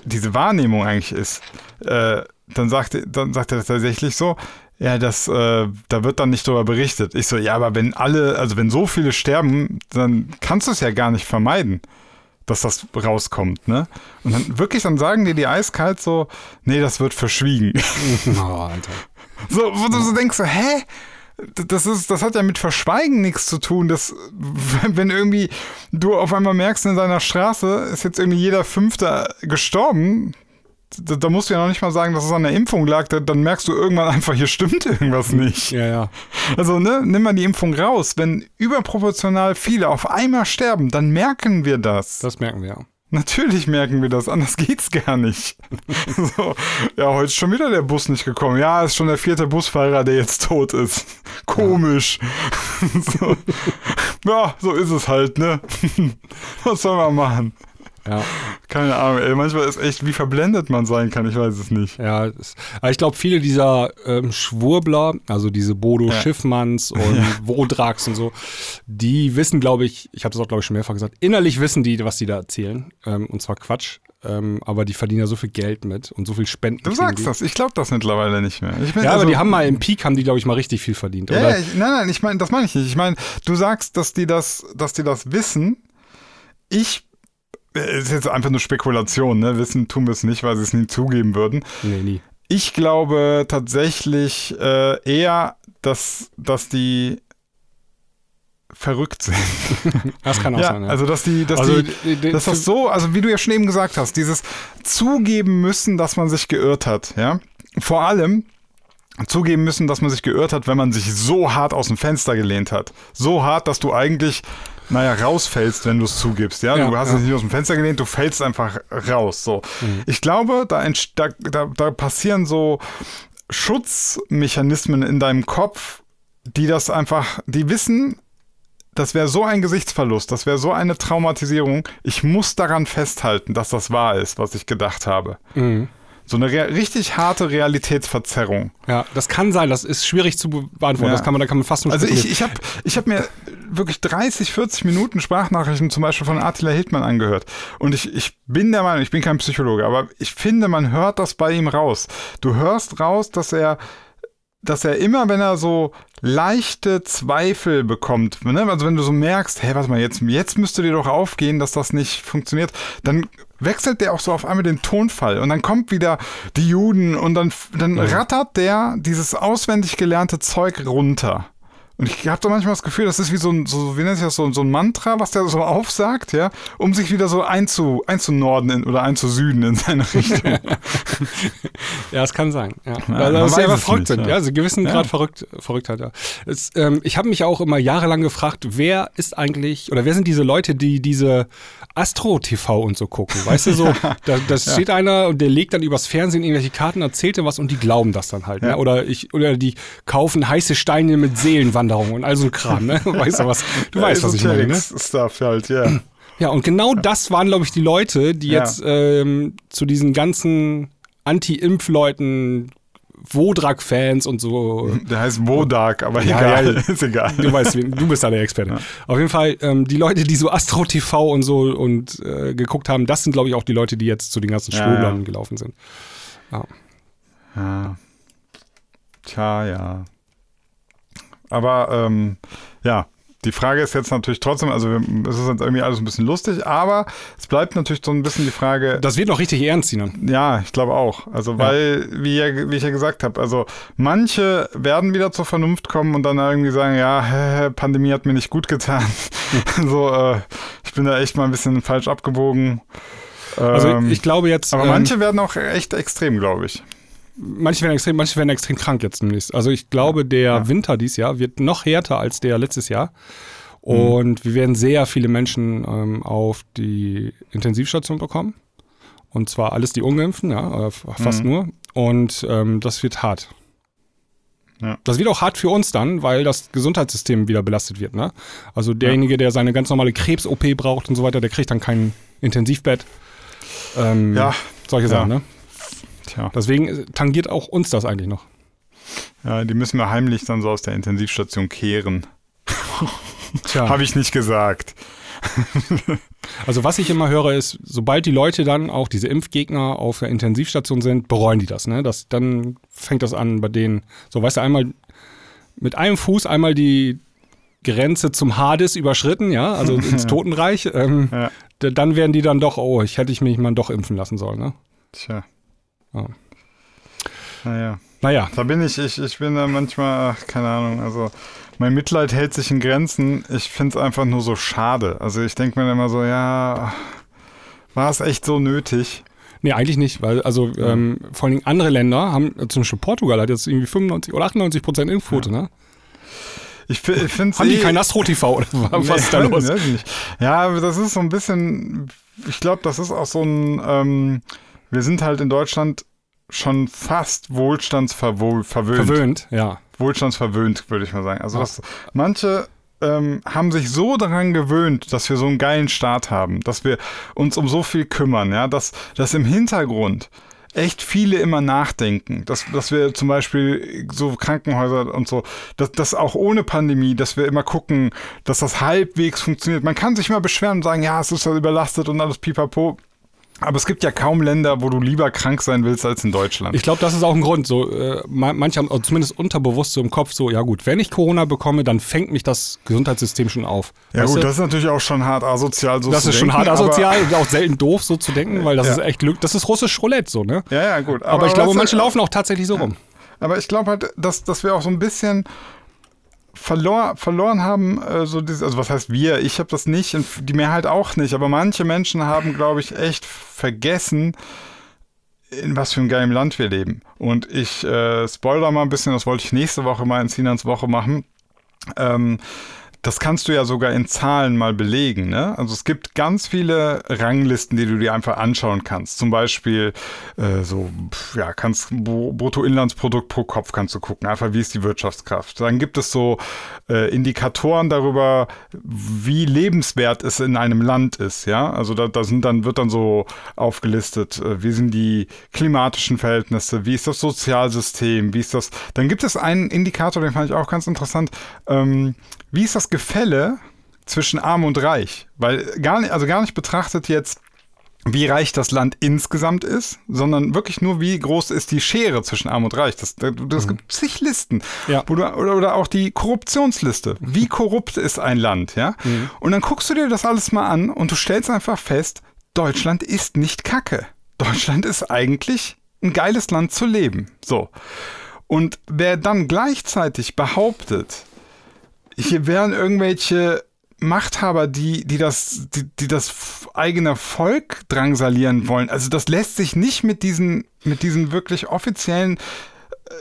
diese Wahrnehmung eigentlich ist. Äh, dann sagte, dann sagte er tatsächlich so, ja, das, äh, da wird dann nicht drüber berichtet. Ich so, ja, aber wenn alle, also wenn so viele sterben, dann kannst du es ja gar nicht vermeiden, dass das rauskommt, ne? Und dann wirklich, dann sagen dir die eiskalt so, nee, das wird verschwiegen. Oh, Alter. So, wo du so denkst, so, hä? Das, ist, das hat ja mit Verschweigen nichts zu tun. Das, wenn irgendwie du auf einmal merkst, in deiner Straße ist jetzt irgendwie jeder Fünfte gestorben, da, da musst du ja noch nicht mal sagen, dass es an der Impfung lag. Da, dann merkst du irgendwann einfach, hier stimmt irgendwas nicht. Ja, ja. Also, ne, nimm mal die Impfung raus. Wenn überproportional viele auf einmal sterben, dann merken wir das. Das merken wir ja. Natürlich merken wir das, anders geht's gar nicht. so, ja, heute ist schon wieder der Bus nicht gekommen. Ja, ist schon der vierte Busfahrer, der jetzt tot ist. Komisch. so. Ja, so ist es halt, ne? Was soll man machen? Ja, Keine Ahnung, ey. Manchmal ist echt, wie verblendet man sein kann, ich weiß es nicht. ja. Das, aber ich glaube, viele dieser ähm, Schwurbler, also diese Bodo Ja. Schiffmanns und Wodrax und so, die wissen, glaube ich, ich habe das auch, glaube ich, schon mehrfach gesagt, innerlich wissen die, was die da erzählen. Ähm, und zwar Quatsch. ähm, aber die verdienen ja so viel Geld mit und so viel Spenden. Du sagst die. das, ich glaube das mittlerweile nicht mehr. Ja, aber also- die haben mal im Peak, haben die, glaube ich, mal richtig viel verdient. Ja, oder? ja, ich, nein, nein, ich meine, das meine ich nicht. Ich meine, du sagst, dass die das, dass die das wissen. Ich ist jetzt einfach nur Spekulation, ne? Wissen tun wir es nicht, weil sie es nie zugeben würden. Nee, nie. Ich glaube tatsächlich äh, eher, dass, dass die verrückt sind. Das kann auch ja, sein. Ja. also dass die, dass Also, die, die- die- dass das so, also wie du ja schon eben gesagt hast, dieses zugeben müssen, dass man sich geirrt hat, ja. Vor allem zugeben müssen, dass man sich geirrt hat, wenn man sich so hart aus dem Fenster gelehnt hat. So hart, dass du eigentlich, naja, rausfällst, wenn du es zugibst, ja. Ja, du hast ja. dich nicht aus dem Fenster gelehnt, du fällst einfach raus, so. Ich glaube, da, da, da passieren so Schutzmechanismen in deinem Kopf, die das einfach, die wissen, das wäre so ein Gesichtsverlust, das wäre so eine Traumatisierung. Ich muss daran festhalten, dass das wahr ist, was ich gedacht habe. Mhm. So eine richtig harte Realitätsverzerrung. Ja, das kann sein, das ist schwierig zu be- beantworten. Ja. Das kann man, da kann man fast nur Also ich, ich habe ich hab mir wirklich 30, 40 Minuten Sprachnachrichten zum Beispiel von Attila Hildmann angehört. Und ich, ich bin der Meinung, ich bin kein Psychologe, aber ich finde, man hört das bei ihm raus. Du hörst raus, dass er dass er immer, wenn er so leichte Zweifel bekommt, ne? also wenn du so merkst, hey, warte mal, jetzt, jetzt müsste dir doch aufgehen, dass das nicht funktioniert, dann wechselt der auch so auf einmal den Tonfall und dann kommt wieder die Juden und dann, dann rattert der dieses auswendig gelernte Zeug runter. Und ich habe da manchmal das Gefühl, das ist wie so ein, so, wie nennt sich das, so, so ein Mantra, was der so aufsagt, ja, um sich wieder so einzu, einzunorden in, oder einzusüden in seine Richtung. Ja, es kann sein. Ja. man Weil einfach es verrückt sind. ja. Ja, also gewissen Ja. Grad verrückt, Verrücktheit, ja. Es, ähm, ich habe mich auch immer jahrelang gefragt, wer ist eigentlich, oder wer sind diese Leute, die diese Astro-TV und so gucken? Weißt du, so, da, da steht einer und der legt dann übers Fernsehen irgendwelche Karten, erzählt dir was und die glauben das dann halt. Ja. Ne? Oder, ich, oder die kaufen heiße Steine mit Seelenwanderung und all so ein Kram. Ne? Weißt du was? Du weißt, was ich meine. Ne? Stuff halt, ja. Ja, und genau das waren, glaube ich, die Leute, die Ja. jetzt ähm, zu diesen ganzen Anti-Impf-Leuten, Wodrak-Fans und so. Der heißt Wodak, aber Ja, egal, ja. ist egal. Du weißt, du bist da der Experte. Auf jeden Fall, ähm, die Leute, die so Astro TV und so und äh, geguckt haben, das sind, glaube ich, auch die Leute, die jetzt zu den ganzen Ja, Schwurblern ja. gelaufen sind. Ja. Tja, ja. Aber ähm, ja, die Frage ist jetzt natürlich trotzdem, also es ist jetzt irgendwie alles ein bisschen lustig, aber es bleibt natürlich so ein bisschen die Frage, Das wird noch richtig ernst, Sinan. ja, ich glaube auch. Also, weil, wie, ja, wie ich ja gesagt habe, also manche werden wieder zur Vernunft kommen und dann irgendwie sagen, ja, hä, Pandemie hat mir nicht gut getan. so, äh, ich bin da echt mal ein bisschen falsch abgebogen. Also Ähm, ich glaube jetzt. aber ähm, manche werden auch echt extrem, glaube ich. Manche werden extrem, manche werden extrem krank jetzt demnächst. Also ich glaube, der Winter dieses Jahr wird noch härter als der letztes Jahr. Und wir werden sehr viele Menschen ähm, auf die Intensivstation bekommen. Und zwar alles die Ungeimpften, ja, äh, fast nur. Und ähm, das wird hart. Ja. Das wird auch hart für uns dann, weil das Gesundheitssystem wieder belastet wird. Ne? Also derjenige, der seine ganz normale Krebs-OP braucht und so weiter, der kriegt dann kein Intensivbett. Ähm, Ja. Solche Ja. Sachen, ne? Tja, Deswegen tangiert auch uns das eigentlich noch. ja, die müssen wir heimlich dann so aus der Intensivstation kehren. Tja. Habe ich nicht gesagt. Also was ich immer höre ist, sobald die Leute dann auch diese Impfgegner auf der Intensivstation sind, bereuen die das. Ne? das dann fängt das an bei denen. So, weißt du, einmal mit einem Fuß einmal die Grenze zum Hades überschritten, ja, also ins Totenreich. Ähm, Ja. Dann werden die dann doch, oh, ich hätte ich mich mal doch impfen lassen sollen. Ne? Tja. Ja. Naja. Naja, Da bin ich, ich, ich bin da manchmal, ach, keine Ahnung, also mein Mitleid hält sich in Grenzen. Ich finde es einfach nur so schade. Also ich denke mir immer so, ja, war es echt so nötig? nee, eigentlich nicht, weil also ähm, vor allen Dingen andere Länder haben, zum Beispiel Portugal hat jetzt irgendwie 95 oder 98 Prozent Impfquote, ne? Ich, ich finde Haben die kein Astro-TV oder was was ist da Nee, los? Ja, das ist so ein bisschen, ich glaube, das ist auch so ein, ähm, wir sind halt in Deutschland schon fast wohlstandsverwöhnt. Verwöhnt, ja. Wohlstandsverwöhnt, würde ich mal sagen. Also das, manche ähm, haben sich so daran gewöhnt, dass wir so einen geilen Staat haben, dass wir uns um so viel kümmern, ja, dass, dass im Hintergrund echt viele immer nachdenken, dass, dass wir zum Beispiel so Krankenhäuser und so, dass, dass auch ohne Pandemie, dass wir immer gucken, dass das halbwegs funktioniert. Man kann sich immer beschweren und sagen, ja, es ist ja überlastet und alles pipapo. Aber es gibt ja kaum Länder, wo du lieber krank sein willst als in Deutschland. Ich glaube, das ist auch ein Grund. So, äh, manche haben zumindest unterbewusst so im Kopf so, ja gut, wenn ich Corona bekomme, dann fängt mich das Gesundheitssystem schon auf. ja Weißt gut, du? das ist natürlich auch schon hart asozial so das zu ist schon denken, hart asozial aber- und auch selten doof so zu denken, weil das Ja. ist echt Glück. Das ist russisch Roulette so, ne? Ja, ja, gut. Aber, ich glaube, weißt du, manche laufen auch tatsächlich so rum. Aber ich glaube halt, dass, dass wir auch so ein bisschen verlor, verloren haben, äh, so dieses, also was heißt wir? Ich habe das nicht, die Mehrheit auch nicht, aber manche Menschen haben, glaube ich, echt vergessen, in was für einem geilen Land wir leben. Und ich äh, spoiler mal ein bisschen, das wollte ich nächste Woche mal in Sinans Woche machen. Ähm, das kannst du ja sogar in Zahlen mal belegen. Ne? Also es gibt ganz viele Ranglisten, die du dir einfach anschauen kannst. Zum Beispiel äh, so, ja, kannst Br- Bruttoinlandsprodukt pro Kopf kannst du gucken. Einfach wie ist die Wirtschaftskraft. Dann gibt es so äh, Indikatoren darüber, wie lebenswert es in einem Land ist. Ja, also da, da sind dann wird dann so aufgelistet, äh, wie sind die klimatischen Verhältnisse, wie ist das Sozialsystem, wie ist das. Dann gibt es einen Indikator, den fand ich auch ganz interessant. Ähm, wie ist das Gefälle zwischen Arm und Reich? Weil gar nicht, also gar nicht betrachtet jetzt, wie reich das Land insgesamt ist, sondern wirklich nur, wie groß ist die Schere zwischen Arm und Reich. Das, das, das gibt zig Listen. Ja. Du, oder, oder auch die Korruptionsliste. Wie korrupt ist ein Land, ja? Und dann guckst du dir das alles mal an und du stellst einfach fest, Deutschland ist nicht Kacke. Deutschland ist eigentlich ein geiles Land zu leben. So. Und wer dann gleichzeitig behauptet, hier wären irgendwelche Machthaber, die, die, das, die, die das eigene Volk drangsalieren wollen. Also das lässt sich nicht mit diesen, mit diesen wirklich offiziellen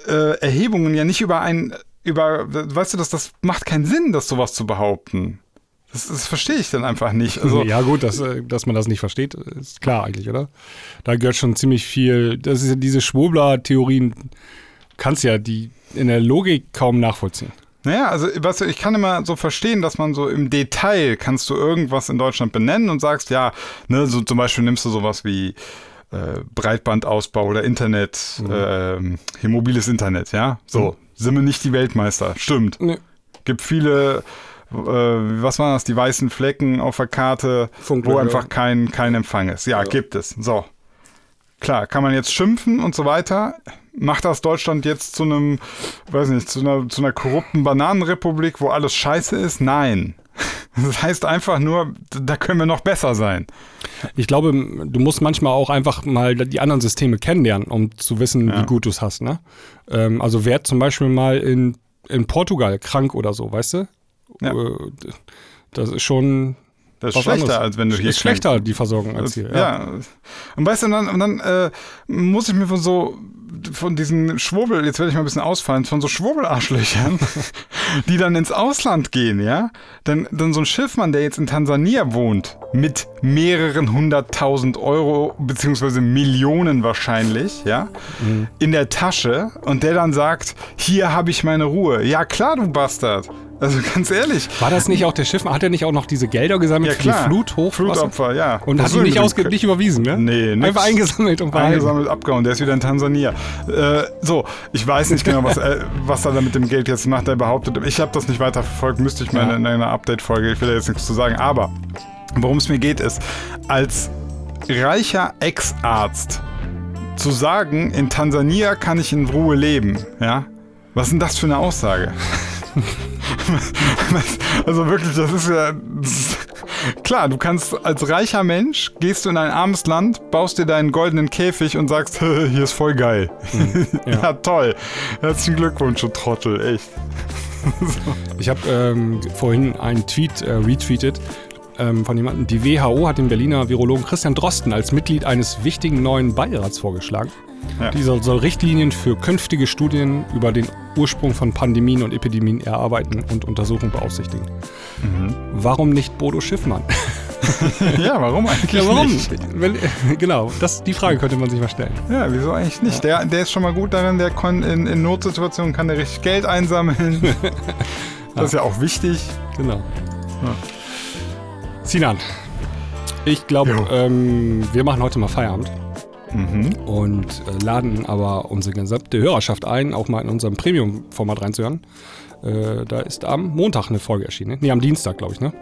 äh, Erhebungen ja nicht über ein, über, weißt du, das, das macht keinen Sinn, das sowas zu behaupten. Das, das verstehe ich dann einfach nicht. Also, ja, gut, dass, äh, dass man das nicht versteht, ist klar eigentlich, oder? Da gehört schon ziemlich viel. Das ist ja diese Schwurbler-Theorien, kannst ja die in der Logik kaum nachvollziehen. Naja, also weißt du, ich kann immer so verstehen, dass man so im Detail kannst du irgendwas in Deutschland benennen und sagst, ja, ne, so zum Beispiel nimmst du sowas wie äh, Breitbandausbau oder Internet, ähm, hier mobiles Internet, ja. So, sind wir nicht die Weltmeister, stimmt. Nee. Gibt viele, äh, was waren das, die weißen Flecken auf der Karte, Funklöcher. wo einfach kein, kein Empfang ist. Ja, gibt es. So. Klar, kann man jetzt schimpfen und so weiter. Macht das Deutschland jetzt zu einem, weiß nicht, zu einer, zu einer korrupten Bananenrepublik, wo alles scheiße ist? Nein. Das heißt einfach nur, da können wir noch besser sein. Ich glaube, du musst manchmal auch einfach mal die anderen Systeme kennenlernen, um zu wissen, Ja. wie gut du es hast. Ne? Ähm, also wer zum Beispiel mal in, in Portugal krank oder so, weißt du? Ja. Äh, Das ist schon Das ist schlechter, anderes. als wenn du hier ist schlechter, die Versorgung als hier. Ja. Und weißt du, dann, und dann äh, muss ich mir von so, von diesen Schwurbel, jetzt werde ich mal ein bisschen ausfallen, von so Schwurbelarschlöchern, die dann ins Ausland gehen, ja? Dann, dann so ein Schiffmann, der jetzt in Tansania wohnt, mit mehreren hunderttausend Euro, beziehungsweise Millionen wahrscheinlich, ja? In der Tasche und der dann sagt, hier habe ich meine Ruhe. Ja klar, du Bastard. Also ganz ehrlich. War das nicht auch der Schiffmann? Hat er nicht auch noch diese Gelder gesammelt Ja für klar. die Flut, Hochwasser? Flutopfer, ja. Und hat Das die nicht, ausge nicht überwiesen, ne? Nee, nix. Einfach eingesammelt und behalten. eingesammelt, abgehauen. Der ist wieder in Tansania. Äh, so, ich weiß nicht genau, was, äh, was er da mit dem Geld jetzt macht. Er behauptet, ich habe das nicht weiter verfolgt, müsste ich mal Ja. in einer Update-Folge, ich will da jetzt nichts zu sagen. Aber worum es mir geht, ist, als reicher Ex-Arzt zu sagen, in Tansania kann ich in Ruhe leben, ja? Was ist denn das für eine Aussage? also wirklich, das ist ja. Klar, du kannst als reicher Mensch, gehst du in ein armes Land, baust dir deinen goldenen Käfig und sagst, hier ist voll geil. ja. ja. toll. Herzlichen Glückwunsch, du Trottel, echt. Ich habe ähm, vorhin einen Tweet äh, retweetet ähm, von jemandem. Die WHO hat den Berliner Virologen Christian Drosten als Mitglied eines wichtigen neuen Beirats vorgeschlagen. Ja. Dieser soll Richtlinien für künftige Studien über den Ursprung von Pandemien und Epidemien erarbeiten und Untersuchungen beaufsichtigen. Mhm. Warum nicht Bodo Schiffmann? Ja, warum eigentlich Ja, warum? nicht? Wenn, genau, das, die Frage könnte man sich mal stellen. Ja, wieso eigentlich nicht? Der, der ist schon mal gut darin, der kann in, in Notsituationen kann der richtig Geld einsammeln. das ist ja auch wichtig. Genau. Sinan, ich glaube, ähm, wir machen heute mal Feierabend Mhm. und äh, laden aber unsere gesamte Hörerschaft ein, auch mal in unserem Premium-Format reinzuhören. Äh, da ist am Montag eine Folge erschienen. Ne? Nee, am Dienstag, glaube ich, ne?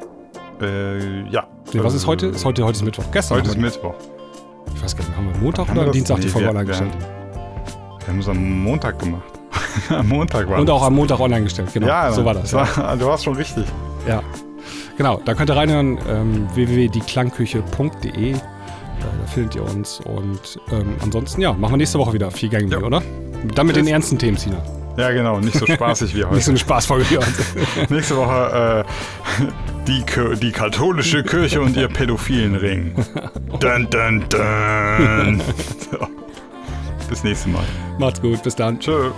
Äh, ja. Nee, was ist heute? Ist heute, heute ist Mittwoch. Gestern. Heute ist wir- Mittwoch. Ich weiß gar nicht, haben wir Montag Haben wir oder das? Dienstag die Folge wir- online wir gestellt? Wir haben es am Montag gemacht. am Montag war Und das. auch am Montag online gestellt, genau. ja, so war das. Ja. war- du warst schon richtig. ja. Genau, da könnt ihr reinhören, ähm, www.dieklangküche.de. Da findet ihr uns. Und ähm, ansonsten, ja, machen wir nächste Woche wieder vier Gänge, Ja. oder? Dann mit den Yes. ernsten Themen, Sina. Ja, genau. Nicht so spaßig wie Nicht so heute. eine Spaßfolge wie heute. Nächste Woche äh, die, die katholische Kirche und ihr pädophilen Ring. Dun, dun, dun. So. Bis nächstes Mal. Macht's gut, bis dann. Tschö.